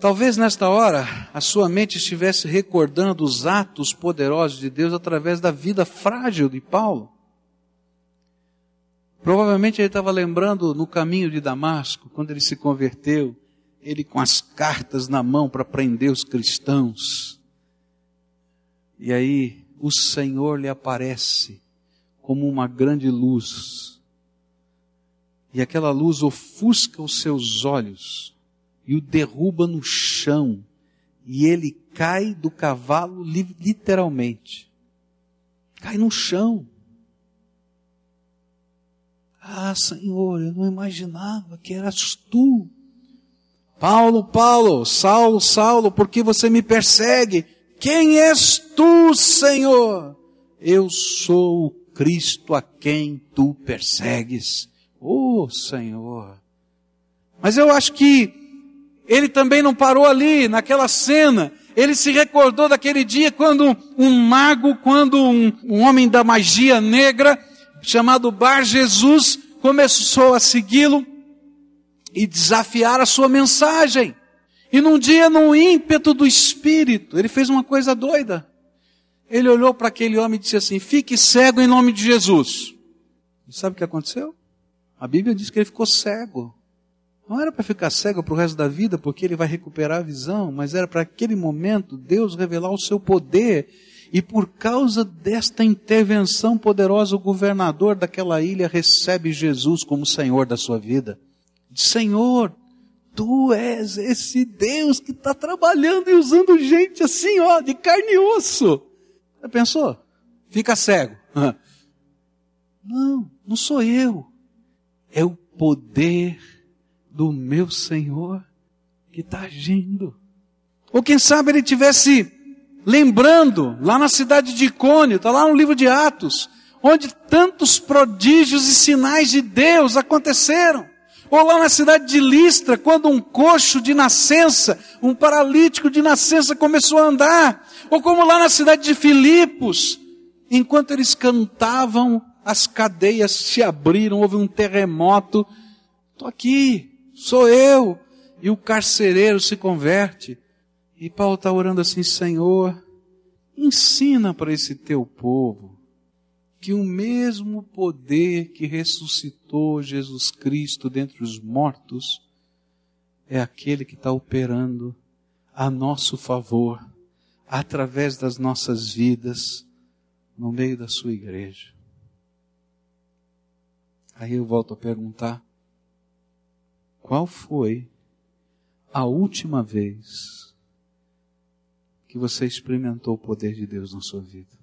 Talvez nesta hora a sua mente estivesse recordando os atos poderosos de Deus através da vida frágil de Paulo. Provavelmente ele estava lembrando no caminho de Damasco, quando ele se converteu, ele com as cartas na mão para prender os cristãos. E aí o Senhor lhe aparece como uma grande luz. E aquela luz ofusca os seus olhos e o derruba no chão. E ele cai do cavalo literalmente. Cai no chão. Ah, Senhor, eu não imaginava que eras tu. Paulo, Paulo, Saulo, Saulo, por que você me persegue? Quem és tu, Senhor? Eu sou o Cristo a quem tu persegues. Oh, Senhor. Mas eu acho que ele também não parou ali, naquela cena. Ele se recordou daquele dia quando um mago, quando um, um homem da magia negra, chamado Bar Jesus, começou a segui-lo e desafiar a sua mensagem. E num dia, num ímpeto do espírito, ele fez uma coisa doida. Ele olhou para aquele homem e disse assim: Fique cego em nome de Jesus. E sabe o que aconteceu? A Bíblia diz que ele ficou cego. Não era para ficar cego para o resto da vida, porque ele vai recuperar a visão, mas era para aquele momento Deus revelar o seu poder. E por causa desta intervenção poderosa, o governador daquela ilha recebe Jesus como Senhor da sua vida. Senhor, Tu és esse Deus que está trabalhando e usando gente assim, ó, de carne e osso. Já pensou? Fica cego. [laughs] Não, não sou eu. É o poder do meu Senhor que está agindo. Ou quem sabe ele tivesse lembrando lá na cidade de Icônio, está lá no livro de Atos, onde tantos prodígios e sinais de Deus aconteceram. Ou lá na cidade de Listra, quando um coxo de nascença, um paralítico de nascença começou a andar. Ou como lá na cidade de Filipos, enquanto eles cantavam, as cadeias se abriram, houve um terremoto. Estou aqui, sou eu. E o carcereiro se converte. E Paulo está orando assim, Senhor, ensina para esse teu povo que o mesmo poder que ressuscitou Jesus Cristo dentre os mortos é aquele que está operando a nosso favor, através das nossas vidas, no meio da sua igreja. Aí eu volto a perguntar, qual foi a última vez que você experimentou o poder de Deus na sua vida?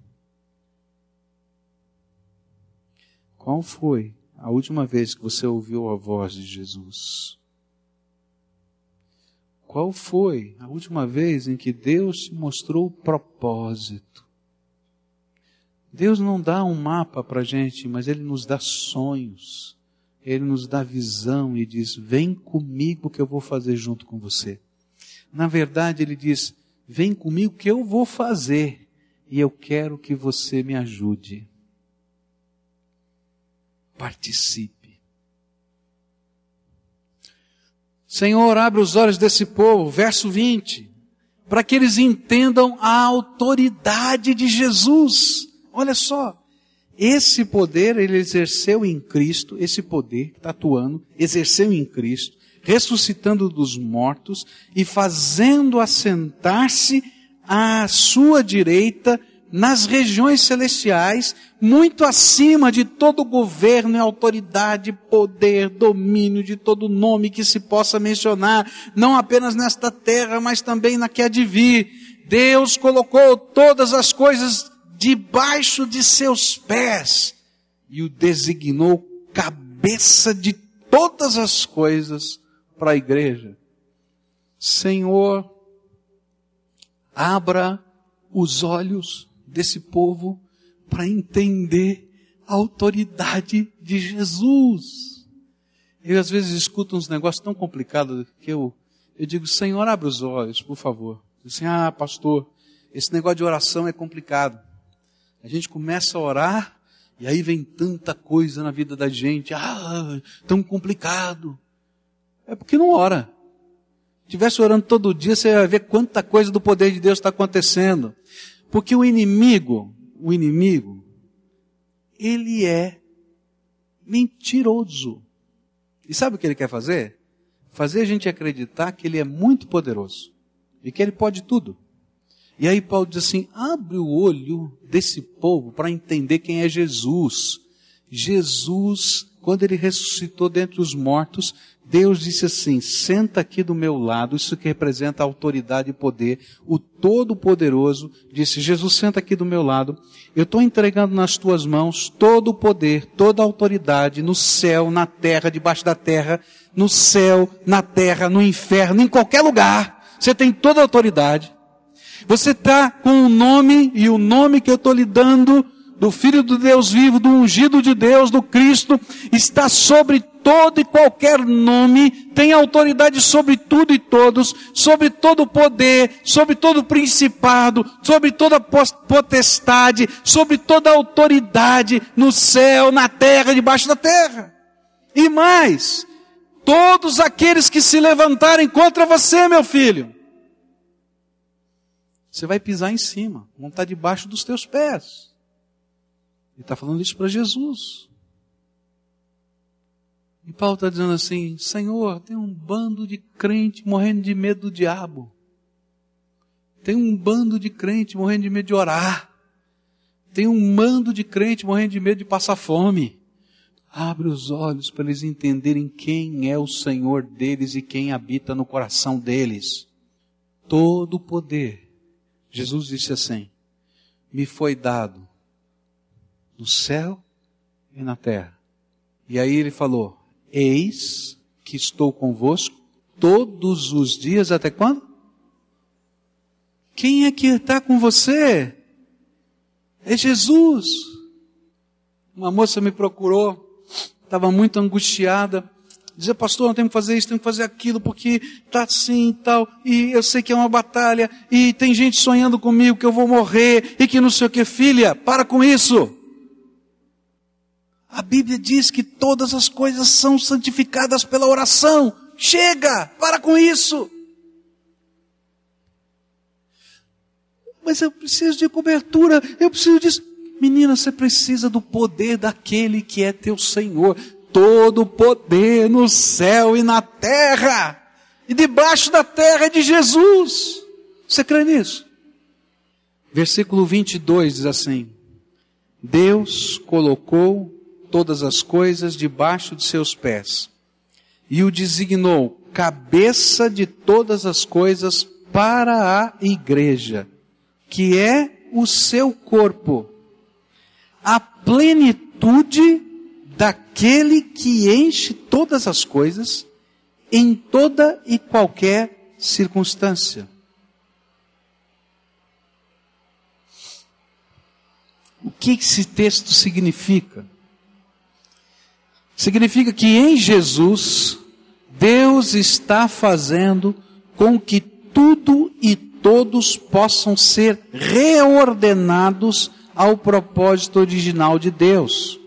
Qual foi a última vez que você ouviu a voz de Jesus? Qual foi a última vez em que Deus te mostrou o propósito? Deus não dá um mapa para gente, mas Ele nos dá sonhos. Ele nos dá visão e diz: Vem comigo que eu vou fazer junto com você. Na verdade, ele diz: Vem comigo que eu vou fazer e eu quero que você me ajude. Participe. Senhor, abre os olhos desse povo, verso 20, para que eles entendam a autoridade de Jesus. Olha só, esse poder ele exerceu em Cristo, esse poder que está atuando, exerceu em Cristo, ressuscitando dos mortos e fazendo assentar-se à sua direita nas regiões celestiais, muito acima de todo governo e autoridade, poder, domínio, de todo nome que se possa mencionar, não apenas nesta terra, mas também na que há de vir. Deus colocou todas as coisas debaixo de seus pés e o designou cabeça de todas as coisas para a igreja. Senhor, abra os olhos desse povo para entender a autoridade de Jesus. Eu às vezes escuto uns negócios tão complicados que eu, eu digo, Senhor, abre os olhos, por favor. Assim, ah, pastor, esse negócio de oração é complicado. A gente começa a orar e aí vem tanta coisa na vida da gente. Ah, tão complicado. É porque não ora. Se tivesse orando todo dia, você vai ver quanta coisa do poder de Deus está acontecendo. Porque o inimigo, o inimigo, ele é mentiroso. E sabe o que ele quer fazer? Fazer a gente acreditar que ele é muito poderoso e que ele pode tudo. E aí Paulo diz assim: abre o olho desse povo para entender quem é Jesus. Jesus, quando ele ressuscitou dentre os mortos, Deus disse assim: senta aqui do meu lado, isso que representa autoridade e poder. O Todo-Poderoso disse: Jesus, senta aqui do meu lado. Eu estou entregando nas tuas mãos todo o poder, toda a autoridade no céu, na terra, debaixo da terra, no céu, na terra, no inferno, em qualquer lugar. Você tem toda a autoridade. Você está com o nome e o nome que eu estou lhe dando do Filho do Deus vivo, do ungido de Deus, do Cristo, está sobre todo e qualquer nome, tem autoridade sobre tudo e todos, sobre todo poder, sobre todo principado, sobre toda potestade, sobre toda autoridade no céu, na terra, debaixo da terra. E mais, todos aqueles que se levantarem contra você, meu filho, você vai pisar em cima, vão estar debaixo dos teus pés. Ele está falando isso para Jesus. E Paulo está dizendo assim: Senhor, tem um bando de crente morrendo de medo do diabo. Tem um bando de crente morrendo de medo de orar. Tem um mando de crente morrendo de medo de passar fome. Abre os olhos para eles entenderem quem é o Senhor deles e quem habita no coração deles. Todo o poder Jesus disse assim: Me foi dado no céu e na terra. E aí ele falou: Eis que estou convosco todos os dias até quando? Quem é que está com você? É Jesus. Uma moça me procurou, estava muito angustiada, dizer, pastor, não tenho que fazer isso, tenho que fazer aquilo, porque está assim e tal, e eu sei que é uma batalha, e tem gente sonhando comigo que eu vou morrer, e que não sei o que, filha, para com isso. A Bíblia diz que todas as coisas são santificadas pela oração. Chega, para com isso. Mas eu preciso de cobertura, eu preciso disso. Menina, você precisa do poder daquele que é teu Senhor todo o poder no céu e na terra. E debaixo da terra é de Jesus. Você crê nisso? Versículo 22 diz assim: Deus colocou todas as coisas debaixo de seus pés e o designou cabeça de todas as coisas para a igreja, que é o seu corpo, a plenitude daquele que enche todas as coisas em toda e qualquer circunstância. O que esse texto significa? Significa que em Jesus, Deus está fazendo com que tudo e todos possam ser reordenados ao propósito original de Deus.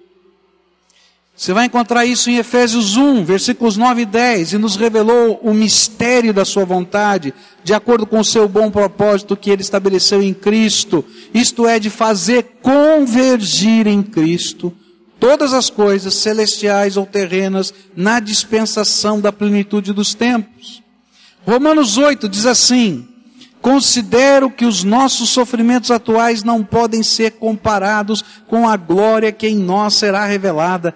Você vai encontrar isso em Efésios 1, versículos 9 e 10, e nos revelou o mistério da sua vontade, de acordo com o seu bom propósito que ele estabeleceu em Cristo, isto é, de fazer convergir em Cristo todas as coisas celestiais ou terrenas na dispensação da plenitude dos tempos. Romanos 8 diz assim: Considero que os nossos sofrimentos atuais não podem ser comparados com a glória que em nós será revelada.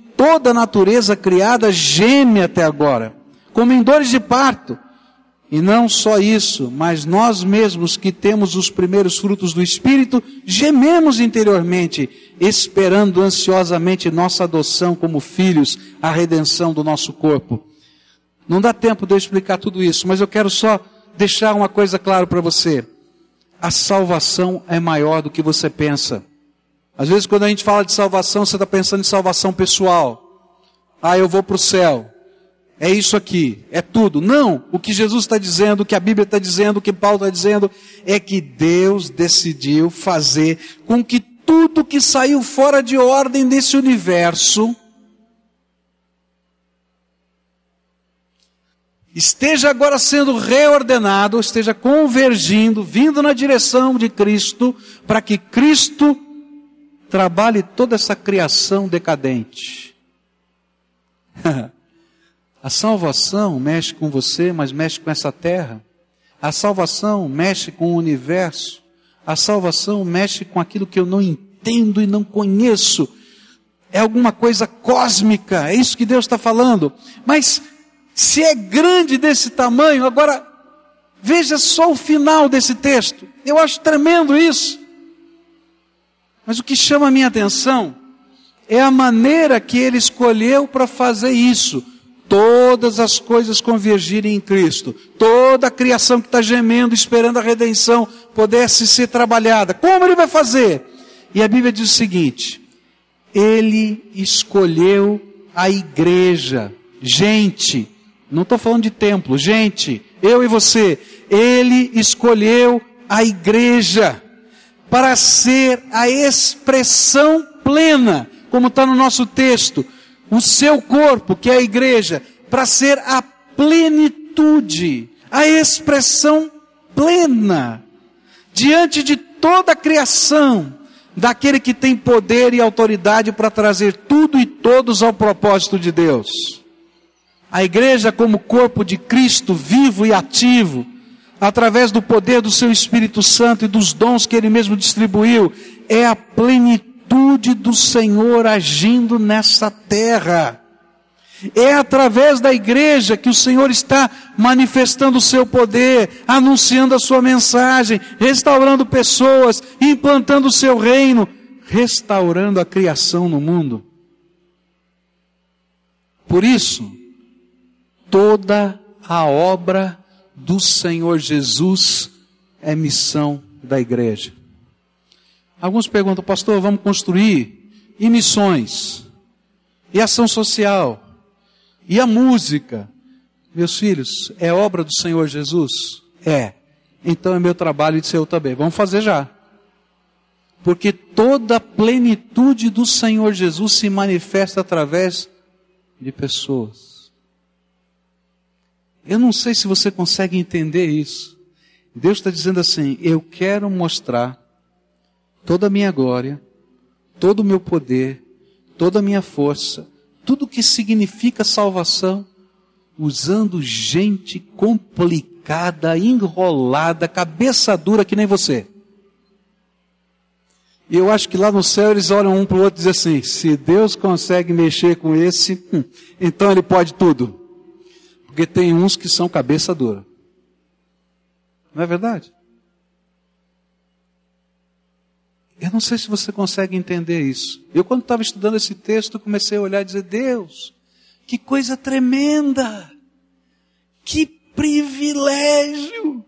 toda a natureza criada geme até agora, como em dores de parto, e não só isso, mas nós mesmos que temos os primeiros frutos do Espírito, gememos interiormente, esperando ansiosamente nossa adoção como filhos, a redenção do nosso corpo. Não dá tempo de eu explicar tudo isso, mas eu quero só deixar uma coisa clara para você. A salvação é maior do que você pensa. Às vezes quando a gente fala de salvação, você está pensando em salvação pessoal. Ah, eu vou para o céu é isso aqui, é tudo. Não, o que Jesus está dizendo, o que a Bíblia está dizendo, o que Paulo está dizendo, é que Deus decidiu fazer com que tudo que saiu fora de ordem desse universo esteja agora sendo reordenado, esteja convergindo, vindo na direção de Cristo, para que Cristo trabalhe toda essa criação decadente. [laughs] A salvação mexe com você, mas mexe com essa terra. A salvação mexe com o universo. A salvação mexe com aquilo que eu não entendo e não conheço. É alguma coisa cósmica, é isso que Deus está falando. Mas se é grande desse tamanho, agora veja só o final desse texto. Eu acho tremendo isso. Mas o que chama a minha atenção é a maneira que ele escolheu para fazer isso. Todas as coisas convergirem em Cristo, toda a criação que está gemendo, esperando a redenção, pudesse ser trabalhada. Como ele vai fazer? E a Bíblia diz o seguinte: Ele escolheu a igreja, gente, não estou falando de templo, gente, eu e você, Ele escolheu a igreja para ser a expressão plena, como está no nosso texto, o seu corpo, que é a igreja, para ser a plenitude, a expressão plena, diante de toda a criação, daquele que tem poder e autoridade para trazer tudo e todos ao propósito de Deus. A igreja, como corpo de Cristo, vivo e ativo, através do poder do seu Espírito Santo e dos dons que ele mesmo distribuiu, é a plenitude do Senhor agindo nessa terra. É através da igreja que o Senhor está manifestando o seu poder, anunciando a sua mensagem, restaurando pessoas, implantando o seu reino, restaurando a criação no mundo. Por isso, toda a obra do Senhor Jesus é missão da igreja. Alguns perguntam, pastor, vamos construir e missões, e ação social, e a música. Meus filhos, é obra do Senhor Jesus? É. Então é meu trabalho e de seu também. Vamos fazer já. Porque toda a plenitude do Senhor Jesus se manifesta através de pessoas. Eu não sei se você consegue entender isso. Deus está dizendo assim: eu quero mostrar toda a minha glória, todo o meu poder, toda a minha força, tudo que significa salvação, usando gente complicada, enrolada, cabeça dura que nem você. E eu acho que lá no céu eles olham um para o outro e dizem assim: se Deus consegue mexer com esse, hum, então ele pode tudo. Porque tem uns que são cabeça dura. Não é verdade? Eu não sei se você consegue entender isso. Eu, quando estava estudando esse texto, comecei a olhar e dizer: Deus, que coisa tremenda! Que privilégio!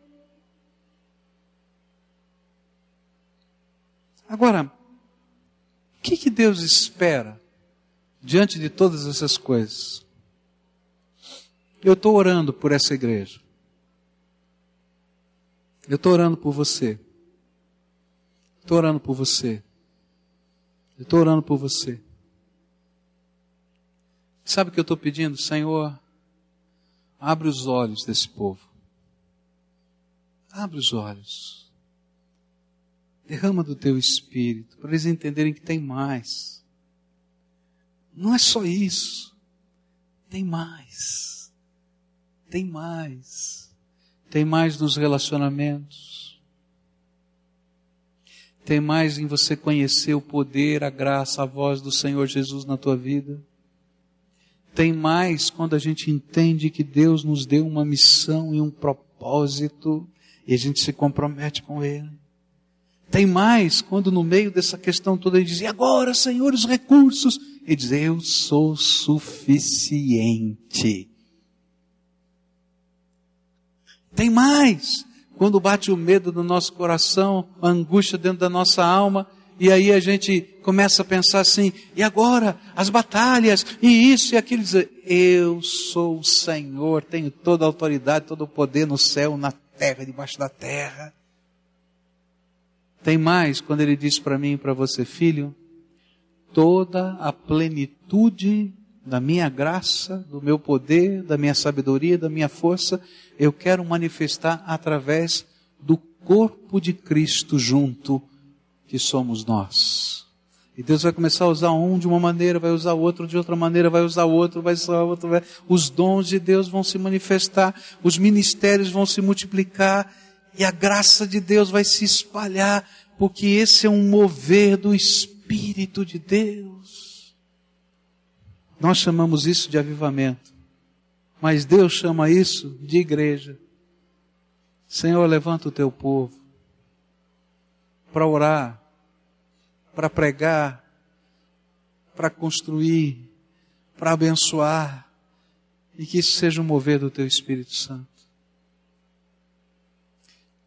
Agora, o que, que Deus espera diante de todas essas coisas? Eu estou orando por essa igreja. Eu estou orando por você. Estou orando por você. Estou orando por você. Sabe o que eu estou pedindo? Senhor, abre os olhos desse povo. Abre os olhos. Derrama do teu espírito, para eles entenderem que tem mais. Não é só isso. Tem mais. Tem mais. Tem mais nos relacionamentos tem mais em você conhecer o poder, a graça, a voz do Senhor Jesus na tua vida. Tem mais quando a gente entende que Deus nos deu uma missão e um propósito e a gente se compromete com Ele. Tem mais quando no meio dessa questão toda ele diz, e agora, Senhor, os recursos? Ele diz, eu sou suficiente. Tem mais quando bate o medo no nosso coração, a angústia dentro da nossa alma, e aí a gente começa a pensar assim, e agora? As batalhas, e isso e aquilo, dizer, eu sou o Senhor, tenho toda a autoridade, todo o poder no céu, na terra, debaixo da terra. Tem mais quando ele diz para mim e para você, filho, toda a plenitude da minha graça, do meu poder, da minha sabedoria, da minha força, eu quero manifestar através do corpo de Cristo junto, que somos nós. E Deus vai começar a usar um de uma maneira, vai usar outro de outra maneira, vai usar outro, vai usar outro. Vai... Os dons de Deus vão se manifestar, os ministérios vão se multiplicar e a graça de Deus vai se espalhar, porque esse é um mover do Espírito de Deus. Nós chamamos isso de avivamento. Mas Deus chama isso de igreja. Senhor, levanta o teu povo para orar, para pregar, para construir, para abençoar, e que isso seja um mover do teu Espírito Santo.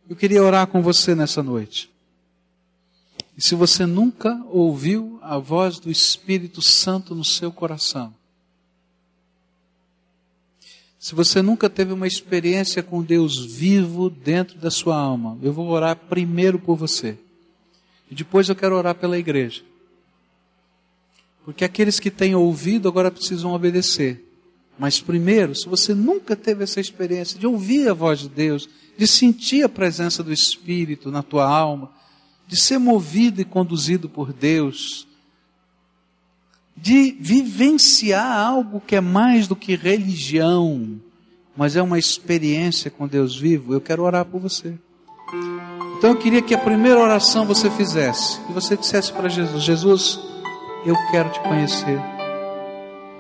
Eu queria orar com você nessa noite. E se você nunca ouviu a voz do Espírito Santo no seu coração, se você nunca teve uma experiência com Deus vivo dentro da sua alma, eu vou orar primeiro por você. E depois eu quero orar pela igreja. Porque aqueles que têm ouvido agora precisam obedecer. Mas primeiro, se você nunca teve essa experiência de ouvir a voz de Deus, de sentir a presença do Espírito na tua alma, de ser movido e conduzido por Deus, de vivenciar algo que é mais do que religião, mas é uma experiência com Deus vivo, eu quero orar por você. Então eu queria que a primeira oração você fizesse, e você dissesse para Jesus: Jesus, eu quero te conhecer.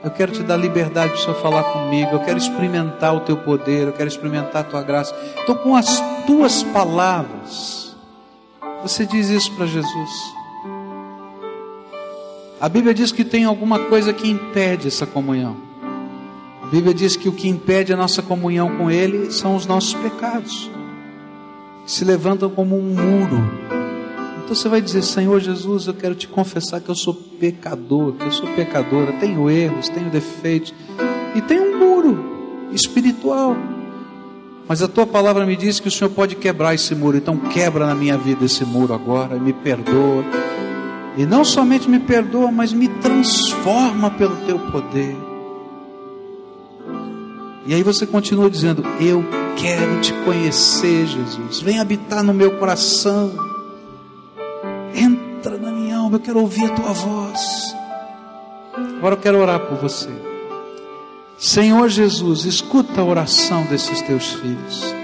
Eu quero te dar liberdade para o Senhor falar comigo. Eu quero experimentar o teu poder. Eu quero experimentar a tua graça. Então, com as tuas palavras, você diz isso para Jesus. A Bíblia diz que tem alguma coisa que impede essa comunhão. A Bíblia diz que o que impede a nossa comunhão com Ele são os nossos pecados. Se levantam como um muro. Então você vai dizer: Senhor Jesus, eu quero te confessar que eu sou pecador, que eu sou pecadora, tenho erros, tenho defeitos, e tem um muro espiritual. Mas a tua palavra me diz que o Senhor pode quebrar esse muro, então quebra na minha vida esse muro agora, me perdoa e não somente me perdoa, mas me transforma pelo teu poder. E aí você continua dizendo: Eu quero te conhecer, Jesus. Vem habitar no meu coração. Entra na minha alma. Eu quero ouvir a tua voz. Agora eu quero orar por você. Senhor Jesus, escuta a oração desses teus filhos.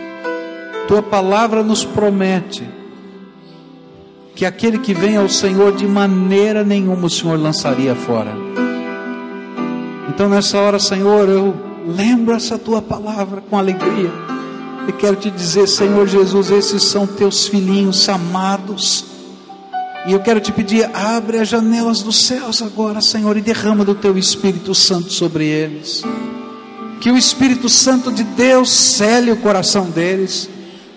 Tua palavra nos promete que aquele que vem ao Senhor de maneira nenhuma o Senhor lançaria fora. Então nessa hora, Senhor, eu lembro essa tua palavra com alegria. E quero te dizer, Senhor Jesus, esses são teus filhinhos amados, E eu quero te pedir, abre as janelas dos céus agora, Senhor, e derrama do teu Espírito Santo sobre eles. Que o Espírito Santo de Deus cele o coração deles.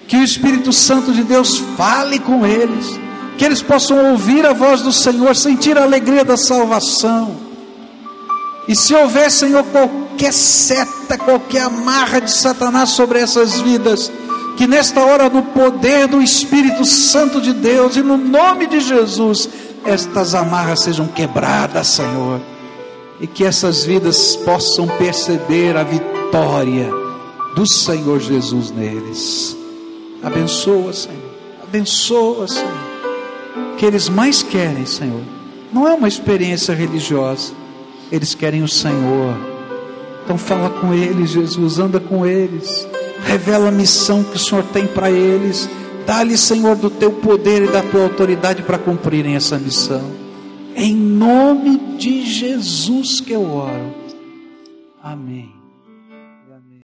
Que o Espírito Santo de Deus fale com eles. Que eles possam ouvir a voz do Senhor, sentir a alegria da salvação. E se houver, Senhor, qualquer seta, qualquer amarra de Satanás sobre essas vidas, que nesta hora, no poder do Espírito Santo de Deus e no nome de Jesus, estas amarras sejam quebradas, Senhor, e que essas vidas possam perceber a vitória do Senhor Jesus neles. Abençoa, Senhor, abençoa, Senhor. O que eles mais querem, Senhor, não é uma experiência religiosa, eles querem o Senhor. Então fala com eles, Jesus, anda com eles revela a missão que o Senhor tem para eles. Dá-lhe, Senhor, do teu poder e da tua autoridade para cumprirem essa missão. Em nome de Jesus que eu oro. Amém.